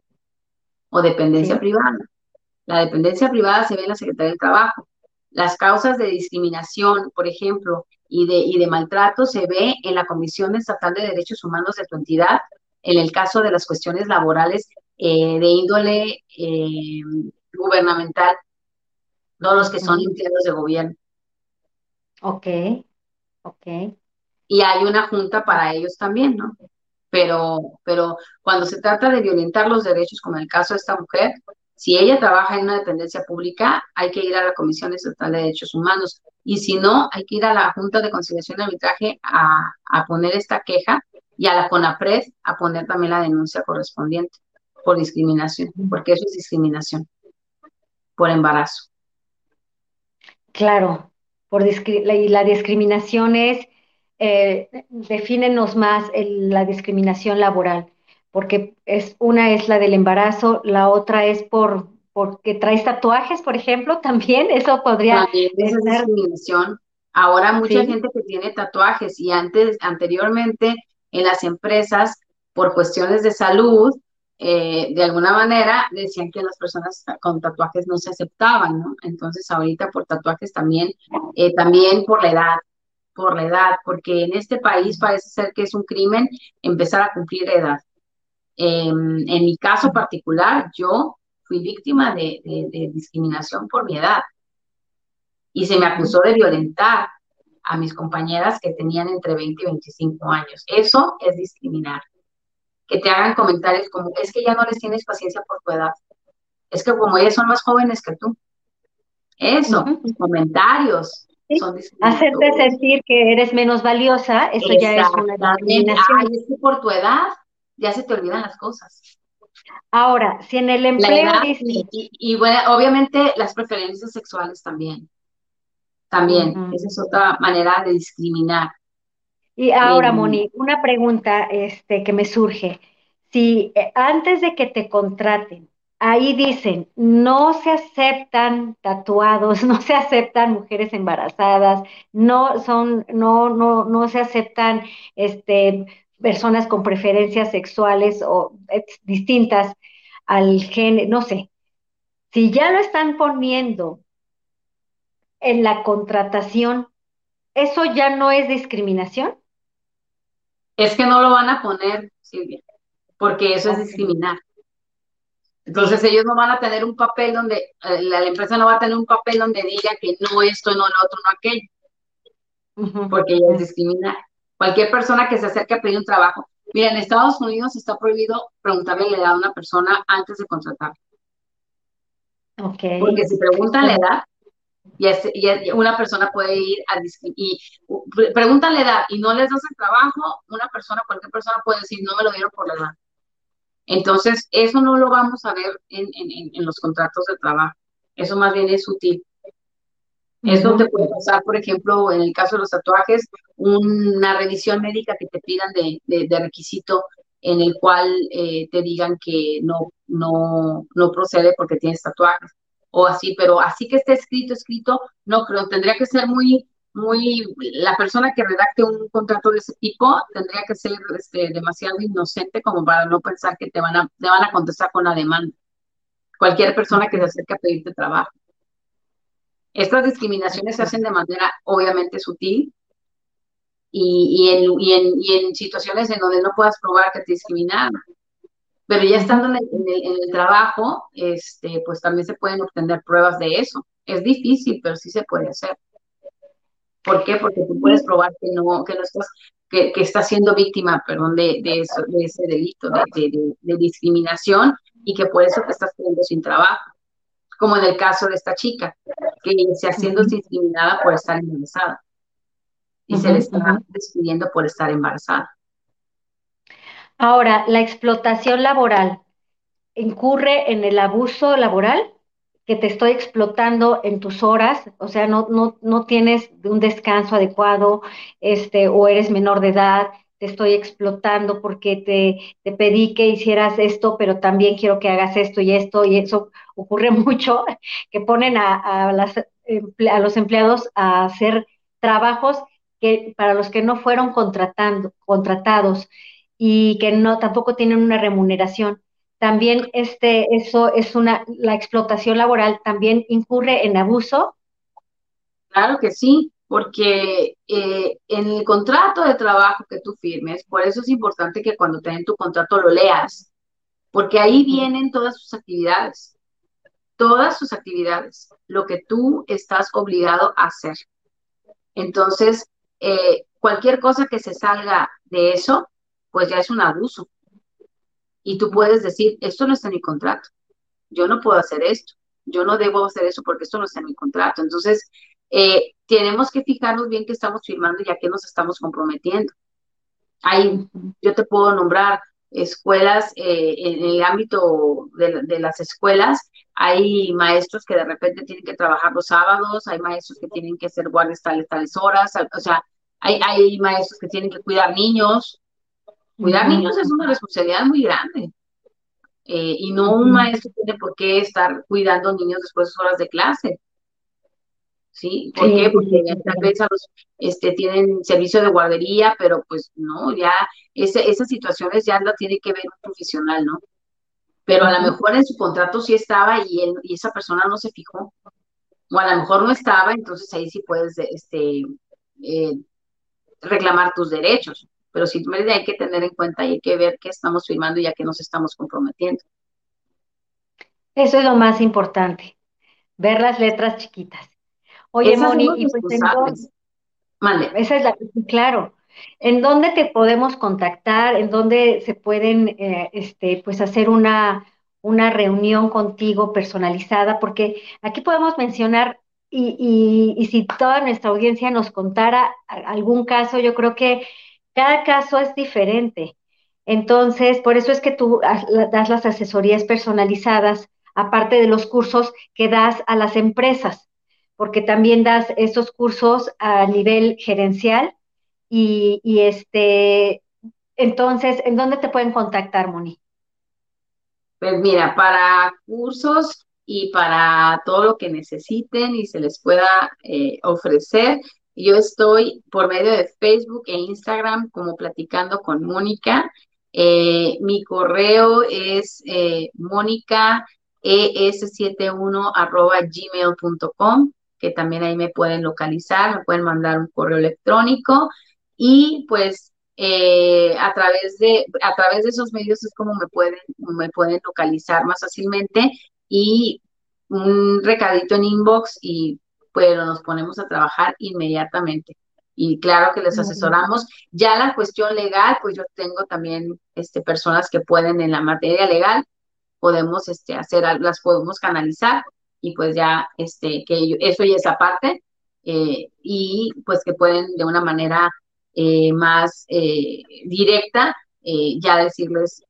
o dependencia privada. La dependencia privada se ve en la Secretaría del Trabajo. Las causas de discriminación, por ejemplo, y de, y de maltrato se ve en la Comisión Estatal de Derechos Humanos de tu entidad, en el caso de las cuestiones laborales eh, de índole eh, gubernamental, todos los que son empleados de gobierno. Ok, ok. Y hay una junta para ellos también, ¿no? Pero, pero cuando se trata de violentar los derechos, como en el caso de esta mujer, si ella trabaja en una dependencia pública, hay que ir a la Comisión Estatal de Derechos Humanos. Y si no, hay que ir a la Junta de Conciliación y Arbitraje a, poner esta queja y a la CONAPRED a poner también la denuncia correspondiente por discriminación, porque eso es discriminación por embarazo. Claro, por y la discriminación es, eh, defínenos más la discriminación laboral porque es una es la del embarazo, la otra es por porque traes tatuajes, por ejemplo, también eso podría también es discriminación. Ahora mucha gente que tiene tatuajes y antes anteriormente en las empresas por cuestiones de salud eh, de alguna manera decían que las personas con tatuajes no se aceptaban, ¿no? Entonces ahorita por tatuajes también, eh, también por la edad, por la edad, porque en este país parece ser que es un crimen empezar a cumplir edad. Em, en mi caso particular, yo fui víctima de, discriminación por mi edad y se me acusó de violentar a mis compañeras que tenían entre 20 y 25 años. Eso es discriminar. Que te hagan comentarios como, es que ya no les tienes paciencia por tu edad. Es que como ellas son más jóvenes que tú. Eso, comentarios. Son Hacerte sentir que eres menos valiosa, eso ya es una discriminación. Ay, es que por tu edad ya se te olvidan las cosas. Ahora, si en el empleo y, bueno, obviamente las preferencias sexuales también. También, esa es otra manera de discriminar. Y ahora, Moni, una pregunta este, que me surge. Si eh, antes de que te contraten, ahí dicen, no se aceptan tatuados, no se aceptan mujeres embarazadas, no son, no, no, no se aceptan este, personas con preferencias sexuales o distintas al género, no sé. Si ya lo están poniendo en la contratación, ¿eso ya no es discriminación? Es que no lo van a poner, Silvia, porque eso es discriminar. Entonces ellos no van a tener un papel donde, eh, la, empresa no va a tener un papel donde diga que no esto, no lo otro, no aquello, porque ya es discriminar. Cualquier persona que se acerque a pedir un trabajo. Mira, en Estados Unidos está prohibido preguntarle la edad a una persona antes de contratar. Okay. Porque si preguntan la edad, y, una persona puede ir a y preguntan la edad y no les das el trabajo, una persona, cualquier persona puede decir, no me lo dieron por la edad. Entonces, eso no lo vamos a ver en, en, los contratos de trabajo. Eso más bien es útil. Eso te puede pasar, por ejemplo, en el caso de los tatuajes, una revisión médica que te pidan de, de, requisito en el cual eh, te digan que no, no, no procede porque tienes tatuajes o así, pero así que esté escrito, escrito, no creo, tendría que ser muy, muy, la persona que redacte un contrato de ese tipo tendría que ser este, demasiado inocente como para no pensar que te van a, te van a contestar con la demanda. Cualquier persona que se acerque a pedirte trabajo. Estas discriminaciones se hacen de manera obviamente sutil y, y, en, y, en, situaciones en donde no puedas probar que te discriminaron. Pero ya estando en el, trabajo, este, pues también se pueden obtener pruebas de eso. Es difícil, pero sí se puede hacer. ¿Por qué? Porque tú puedes probar que no, que no estás, que, que estás siendo víctima, perdón, de, de, ese delito, de, de, discriminación y que por eso te estás quedando sin trabajo. Como en el caso de esta chica, que se haciendo discriminada por estar embarazada. Y se le está despidiendo por estar embarazada. Ahora, la explotación laboral incurre en el abuso laboral, que te estoy explotando en tus horas, o sea, no, no, no tienes un descanso adecuado, este, o eres menor de edad, te estoy explotando porque te, te, pedí que hicieras esto, pero también quiero que hagas esto y esto, y eso ocurre mucho, que ponen a, a, las, a los empleados a hacer trabajos que para los que no fueron contratando, contratados y que no tampoco tienen una remuneración. También este, eso es una, la explotación laboral también incurre en abuso. Claro que sí, porque eh, en el contrato de trabajo que tú firmes, por eso es importante que cuando te den tu contrato lo leas, porque ahí vienen todas sus actividades, todas sus actividades, lo que tú estás obligado a hacer. Entonces, eh, cualquier cosa que se salga de eso, pues ya es un abuso. Y tú puedes decir, esto no está en mi contrato, yo no puedo hacer esto, yo no debo hacer eso porque esto no está en mi contrato. Entonces, eh, tenemos que fijarnos bien que estamos firmando y a qué nos estamos comprometiendo. Ahí yo te puedo nombrar escuelas, eh, en el ámbito de, las escuelas, hay maestros que de repente tienen que trabajar los sábados, hay maestros que tienen que hacer guardias tales, tales horas, o sea, hay, hay maestros que tienen que cuidar niños, Cuidar niños es una responsabilidad muy grande. Eh, y no un maestro tiene por qué estar cuidando niños después de sus horas de clase. ¿Sí? ¿Por qué? Porque tal vez este, tienen servicio de guardería, pero pues no, ya esas situaciones ya la tiene que ver un profesional, ¿no? Pero a lo mejor en su contrato sí estaba y, él, y esa persona no se fijó. O a lo mejor no estaba, entonces ahí sí puedes este, eh, reclamar tus derechos pero simplemente hay que tener en cuenta y hay que ver qué estamos firmando y a qué nos estamos comprometiendo. Eso es lo más importante, ver las letras chiquitas. Oye, Moni, y pues esa es la, claro. ¿En dónde te podemos contactar? ¿En dónde se pueden, eh, este, pues, hacer una, una reunión contigo personalizada? Porque aquí podemos mencionar y, y, y, si toda nuestra audiencia nos contara algún caso, yo creo que cada caso es diferente. Entonces, por eso es que tú das las asesorías personalizadas, aparte de los cursos que das a las empresas, porque también das esos cursos a nivel gerencial y, este, entonces, ¿en dónde te pueden contactar, Moni? Pues mira, para cursos y para todo lo que necesiten y se les pueda eh, ofrecer, yo estoy por medio de Facebook e Instagram como platicando con Mónica. Eh, mi correo es eh, es71 arroba gmail.com, que también ahí me pueden localizar, me pueden mandar un correo electrónico y pues eh, a través de a través de esos medios es como me pueden me pueden localizar más fácilmente y un recadito en inbox y pues nos ponemos a trabajar inmediatamente. Y claro que les asesoramos. Ya la cuestión legal pues yo tengo también este personas que pueden en la materia legal podemos este hacer las podemos canalizar y pues ya este que eso ya es aparte eh, y pues que pueden de una manera eh, más eh, directa, ya decirles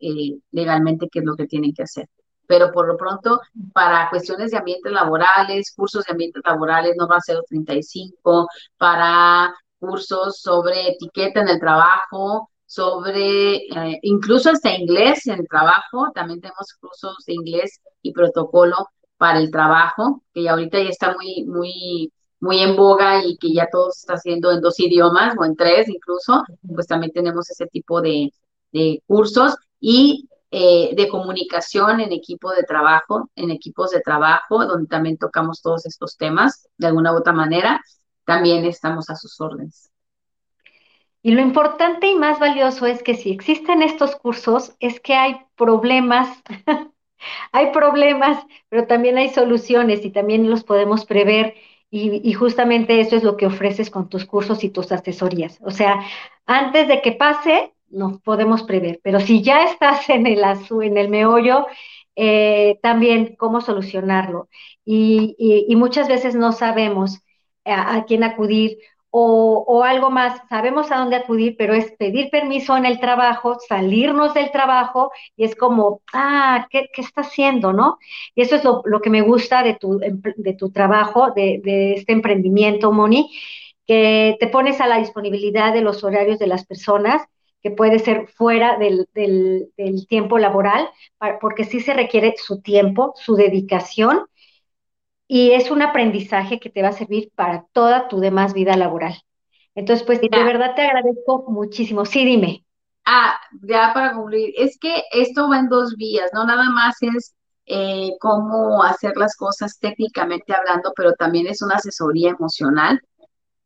legalmente qué es lo que tienen que hacer. Pero por lo pronto, para cuestiones de ambientes laborales, cursos de ambientes laborales no va a ser 35, para cursos sobre etiqueta en el trabajo, sobre incluso hasta inglés en el trabajo, también tenemos cursos de inglés y protocolo para el trabajo, que ahorita ya está muy, muy muy en boga y que ya todo se está haciendo en dos idiomas o en tres incluso, pues también tenemos ese tipo de, cursos y eh, de comunicación en equipo de trabajo, en equipos de trabajo, donde también tocamos todos estos temas de alguna u otra manera, también estamos a sus órdenes. Y lo importante y más valioso es que si existen estos cursos, es que hay problemas, hay problemas, pero también hay soluciones y también los podemos prever y, justamente eso es lo que ofreces con tus cursos y tus asesorías. O sea, antes de que pase, no podemos prever, pero si ya estás en el, en el meollo, eh, también cómo solucionarlo. Y, muchas veces no sabemos a quién acudir o, algo más, sabemos a dónde acudir, pero es pedir permiso en el trabajo, salirnos del trabajo y es como, ah, ¿qué, está haciendo, no? Y eso es lo, que me gusta de tu, de tu trabajo, de, este emprendimiento, Moni, que te pones a la disponibilidad de los horarios de las personas, que puede ser fuera del, del tiempo laboral, porque sí se requiere su tiempo, su dedicación y es un aprendizaje que te va a servir para toda tu demás vida laboral. Entonces, pues de verdad te agradezco muchísimo. Sí, dime. Ah, ya para concluir, es que esto va en dos vías, no nada más es eh, cómo hacer las cosas técnicamente hablando, pero también es una asesoría emocional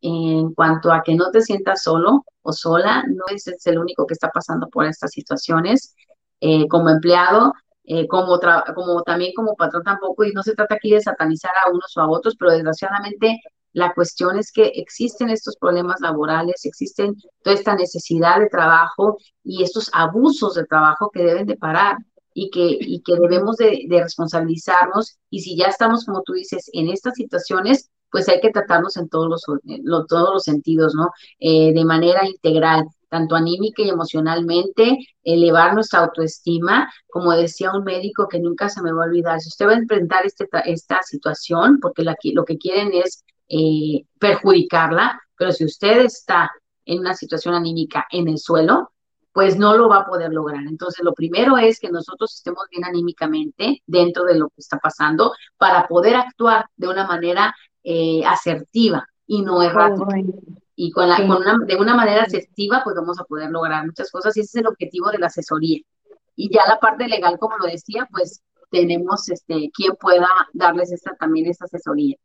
en cuanto a que no te sientas solo o sola, no es el único que está pasando por estas situaciones. Eh, como empleado, eh, como, como también como patrón tampoco, y no se trata aquí de satanizar a unos o a otros, pero desgraciadamente la cuestión es que existen estos problemas laborales, existen toda esta necesidad de trabajo y estos abusos de trabajo que deben de parar y que, y que debemos de, responsabilizarnos y si ya estamos, como tú dices, en estas situaciones, pues hay que tratarnos en todos los, todos los sentidos, ¿no? Eh, de manera integral tanto anímica y emocionalmente, elevar nuestra autoestima, como decía un médico que nunca se me va a olvidar, si usted va a enfrentar este, esta situación, porque lo que quieren es eh, perjudicarla, pero si usted está en una situación anímica en el suelo, pues no lo va a poder lograr. Entonces, lo primero es que nosotros estemos bien anímicamente dentro de lo que está pasando para poder actuar de una manera eh, asertiva y no errática y con, la, una, de una manera asertiva pues vamos a poder lograr muchas cosas y ese es el objetivo de la asesoría. Y ya la parte legal, como lo decía, pues tenemos este quien pueda darles esta también esta asesoría.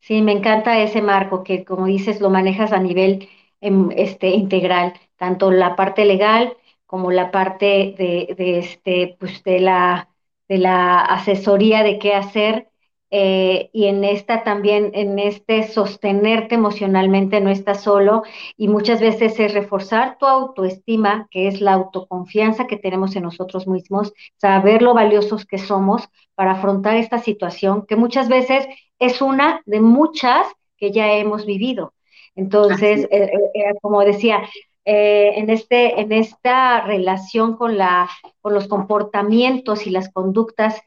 Sí, me encanta ese marco que como dices lo manejas a nivel em, este integral, tanto la parte legal como la parte de, de este pues de la de la asesoría de qué hacer eh, y en esta también, en este sostenerte emocionalmente, no estás solo y muchas veces es reforzar tu autoestima, que es la autoconfianza que tenemos en nosotros mismos, saber lo valiosos que somos para afrontar esta situación, que muchas veces es una de muchas que ya hemos vivido. Entonces, eh, eh, como decía, en, este, en esta relación con, la, con los comportamientos y las conductas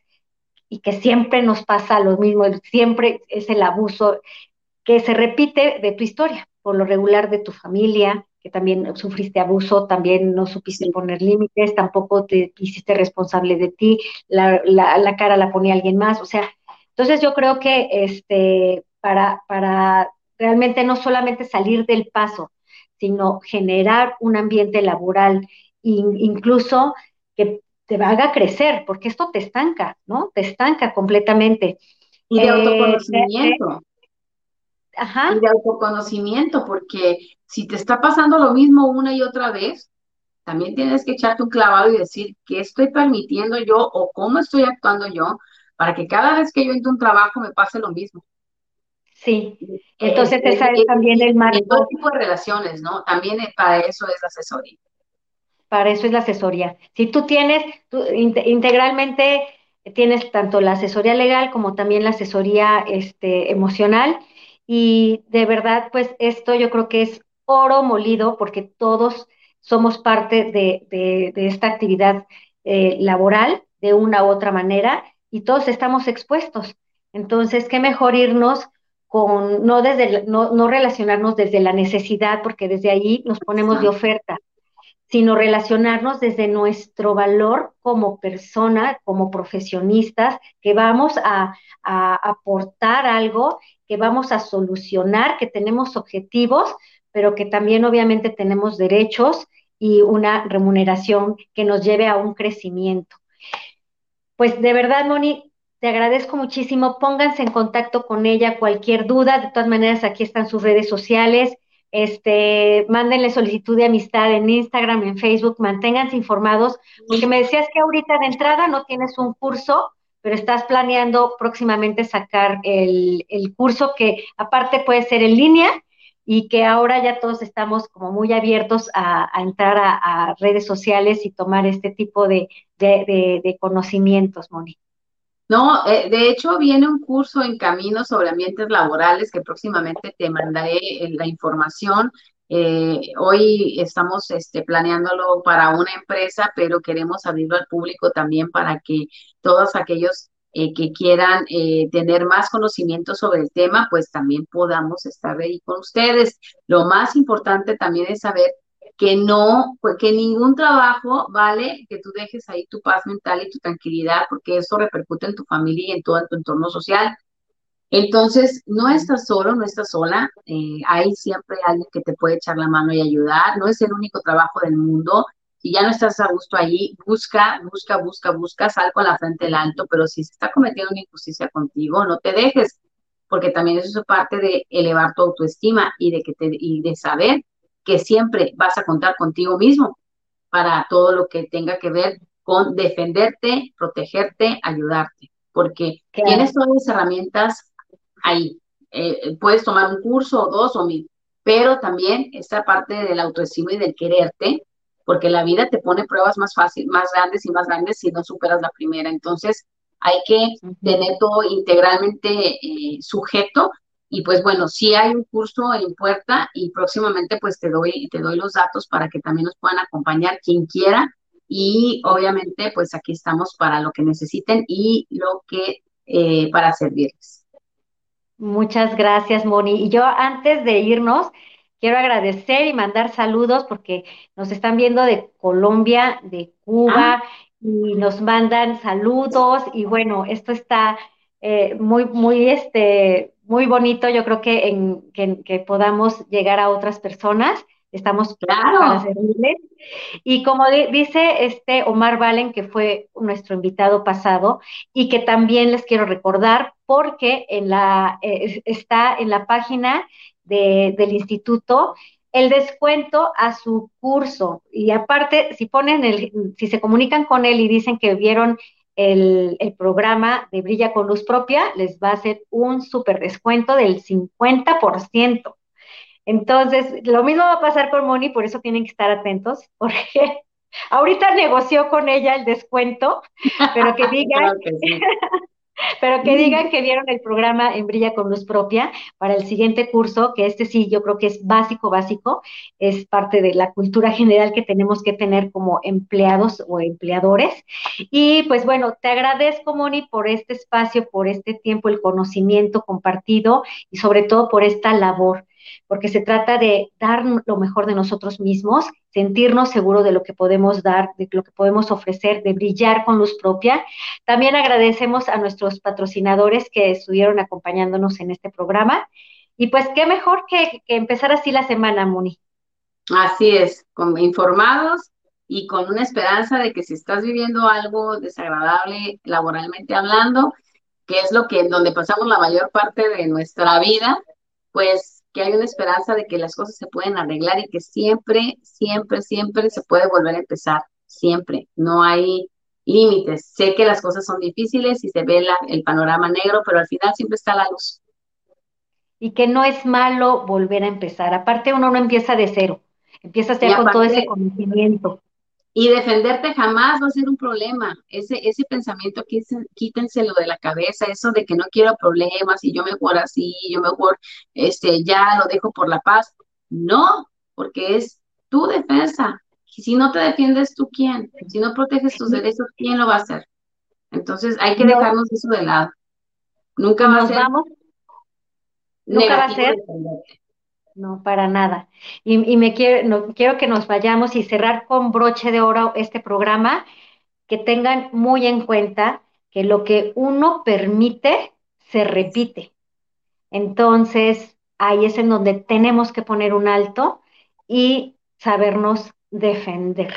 y que siempre nos pasa lo mismo, siempre es el abuso que se repite de tu historia, por lo regular de tu familia, que también sufriste abuso, también no supiste poner límites, tampoco te hiciste responsable de ti, la, la, cara la ponía alguien más, o sea, entonces yo creo que este, para, para realmente no solamente salir del paso, sino generar un ambiente laboral, incluso que te haga crecer, porque esto te estanca, ¿no? Te estanca completamente. Y de eh, autoconocimiento. Ajá. Y de autoconocimiento, porque si te está pasando lo mismo una y otra vez, también tienes que echarte un clavado y decir qué estoy permitiendo yo o cómo estoy actuando yo para que cada vez que yo entro un trabajo me pase lo mismo. Sí, entonces esa es, también el marco. En todo tipo de relaciones, ¿no? También para eso es la asesoría. Para eso es la asesoría. Si tú tienes, tú, integralmente tienes tanto la asesoría legal como también la asesoría este, emocional y de verdad, pues esto yo creo que es oro molido porque todos somos parte de, esta actividad eh, laboral de una u otra manera y todos estamos expuestos. Entonces, qué mejor irnos con, no, desde, no, no relacionarnos desde la necesidad, porque desde ahí nos ponemos de oferta, sino relacionarnos desde nuestro valor como persona, como profesionistas, que vamos a, aportar algo, que vamos a solucionar, que tenemos objetivos, pero que también obviamente tenemos derechos y una remuneración que nos lleve a un crecimiento. Pues de verdad, Moni, te agradezco muchísimo. Pónganse en contacto con ella, cualquier duda. De todas maneras, aquí están sus redes sociales. Este, mándenle solicitud de amistad en Instagram, en Facebook, manténganse informados, porque me decías que ahorita de entrada no tienes un curso, pero estás planeando próximamente sacar el, curso que aparte puede ser en línea y que ahora ya todos estamos como muy abiertos a, entrar a, redes sociales y tomar este tipo de, de conocimientos, Moni. No, eh, de hecho viene un curso en camino sobre ambientes laborales que próximamente te mandaré eh, la información. Eh, hoy estamos este, planeándolo para una empresa, pero queremos abrirlo al público también para que todos aquellos que quieran tener más conocimiento sobre el tema, pues también podamos estar ahí con ustedes. Lo más importante también es saber que no, pues, que ningún trabajo vale que tú dejes ahí tu paz mental y tu tranquilidad, porque eso repercute en tu familia y en todo tu entorno social. Entonces, no estás solo, no estás sola, eh, hay siempre alguien que te puede echar la mano y ayudar, no es el único trabajo del mundo. Si ya no estás a gusto allí, busca, busca, busca, busca, sal con la frente del alto, pero si se está cometiendo una injusticia contigo, no te dejes, porque también eso es parte de elevar tu autoestima y de, que te, y de saber que siempre vas a contar contigo mismo para todo lo que tenga que ver con defenderte, protegerte, ayudarte, porque tienes todas las herramientas ahí. Eh, puedes tomar un curso o dos o mil, pero también esta parte del autoestima y del quererte, porque la vida te pone pruebas más fáciles, más grandes y más grandes si no superas la primera. Entonces, hay que tener todo integralmente eh, sujeto y pues bueno, sí hay un curso en puerta y próximamente pues te doy, te doy los datos para que también nos puedan acompañar quien quiera. Y obviamente pues aquí estamos para lo que necesiten y lo que eh, para servirles. Muchas gracias, Moni. Y yo antes de irnos, quiero agradecer y mandar saludos porque nos están viendo de Colombia, de Cuba, ah. y nos mandan saludos. Y bueno, esto está eh, muy, muy, este, muy bonito, yo creo que, en, que, podamos llegar a otras personas. Estamos claro. para servirles. Y como dice este Omar Valen, que fue nuestro invitado pasado, y que también les quiero recordar, porque en la, eh, está en la página del instituto el descuento a su curso. Y aparte, si ponen el, si se comunican con él y dicen que vieron el, programa de Brilla con Luz Propia, les va a hacer un súper descuento del 50%. Entonces, lo mismo va a pasar con Moni, por eso tienen que estar atentos, porque ahorita negoció con ella el descuento, pero que digan, Pero que digan que vieron el programa en Brilla con Luz Propia para el siguiente curso, que este sí yo creo que es básico, básico, es parte de la cultura general que tenemos que tener como empleados o empleadores. Y pues bueno, te agradezco, Moni, por este espacio, por este tiempo, el conocimiento compartido y sobre todo por esta labor porque se trata de dar lo mejor de nosotros mismos, sentirnos seguros de lo que podemos dar, de lo que podemos ofrecer, de brillar con luz propia. También agradecemos a nuestros patrocinadores que estuvieron acompañándonos en este programa. Y pues qué mejor que, empezar así la semana, Muni. Así es, informados y con una esperanza de que si estás viviendo algo desagradable laboralmente hablando, que es lo que donde pasamos la mayor parte de nuestra vida, pues que hay una esperanza de que las cosas se pueden arreglar y que siempre, siempre, siempre se puede volver a empezar, siempre. No hay límites. Sé que las cosas son difíciles y se ve el panorama negro, pero al final siempre está la luz. Y que no es malo volver a empezar. Aparte, uno no empieza de cero, empieza ya con todo ese conocimiento. Y defenderte jamás va a ser un problema. Ese, ese pensamiento, quítenselo de la cabeza, eso de que no quiero problemas y yo mejor así, yo mejor este, ya lo dejo por la paz. No, porque es tu defensa. si no te defiendes, ¿tú quién? Si no proteges tus derechos, ¿quién lo va a hacer? Entonces hay que dejarnos eso de lado. Nunca va a ser. Nunca va a ser. No, para nada. Y, me quiero, no, quiero que nos vayamos y cerrar con broche de oro este programa, que tengan muy en cuenta que lo que uno permite se repite. Entonces, ahí es en donde tenemos que poner un alto y sabernos defender.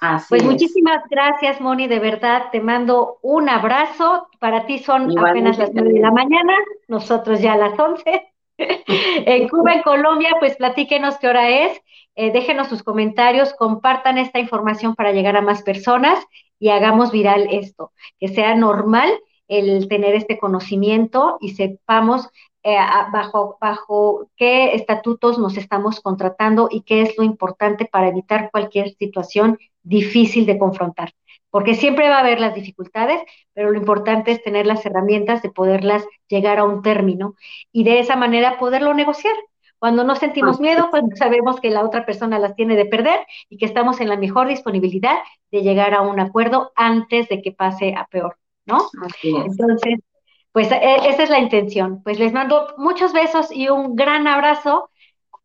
Así pues muchísimas gracias, Moni, de verdad, te mando un abrazo. Para ti son apenas las nueve de la mañana, nosotros ya las once en Cuba, en Colombia, pues platíquenos qué hora es, eh, déjenos sus comentarios, compartan esta información para llegar a más personas y hagamos viral esto, que sea normal el tener este conocimiento y sepamos eh, bajo, bajo qué estatutos nos estamos contratando y qué es lo importante para evitar cualquier situación difícil de confrontar porque siempre va a haber las dificultades, pero lo importante es tener las herramientas de poderlas llegar a un término y de esa manera poderlo negociar. Cuando no sentimos miedo, cuando sabemos que la otra persona las tiene de perder y que estamos en la mejor disponibilidad de llegar a un acuerdo antes de que pase a peor, ¿no? Entonces, pues e, esa es la intención. Pues les mando muchos besos y un gran abrazo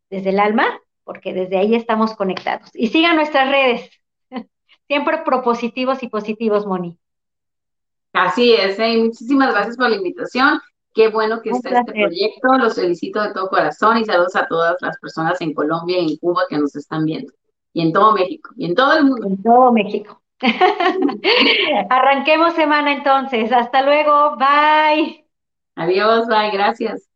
desde el alma, porque desde ahí estamos conectados. Y sigan nuestras redes. Siempre propositivos y positivos, Moni. Así es, ¿eh? muchísimas gracias por la invitación. Qué bueno que está este proyecto. Los felicito de todo corazón y saludos a todas las personas en Colombia y en Cuba que nos están viendo. Y en todo México. Y en todo el mundo. En todo México. Arranquemos semana entonces. Hasta luego. Bye. Adiós. Bye. Gracias.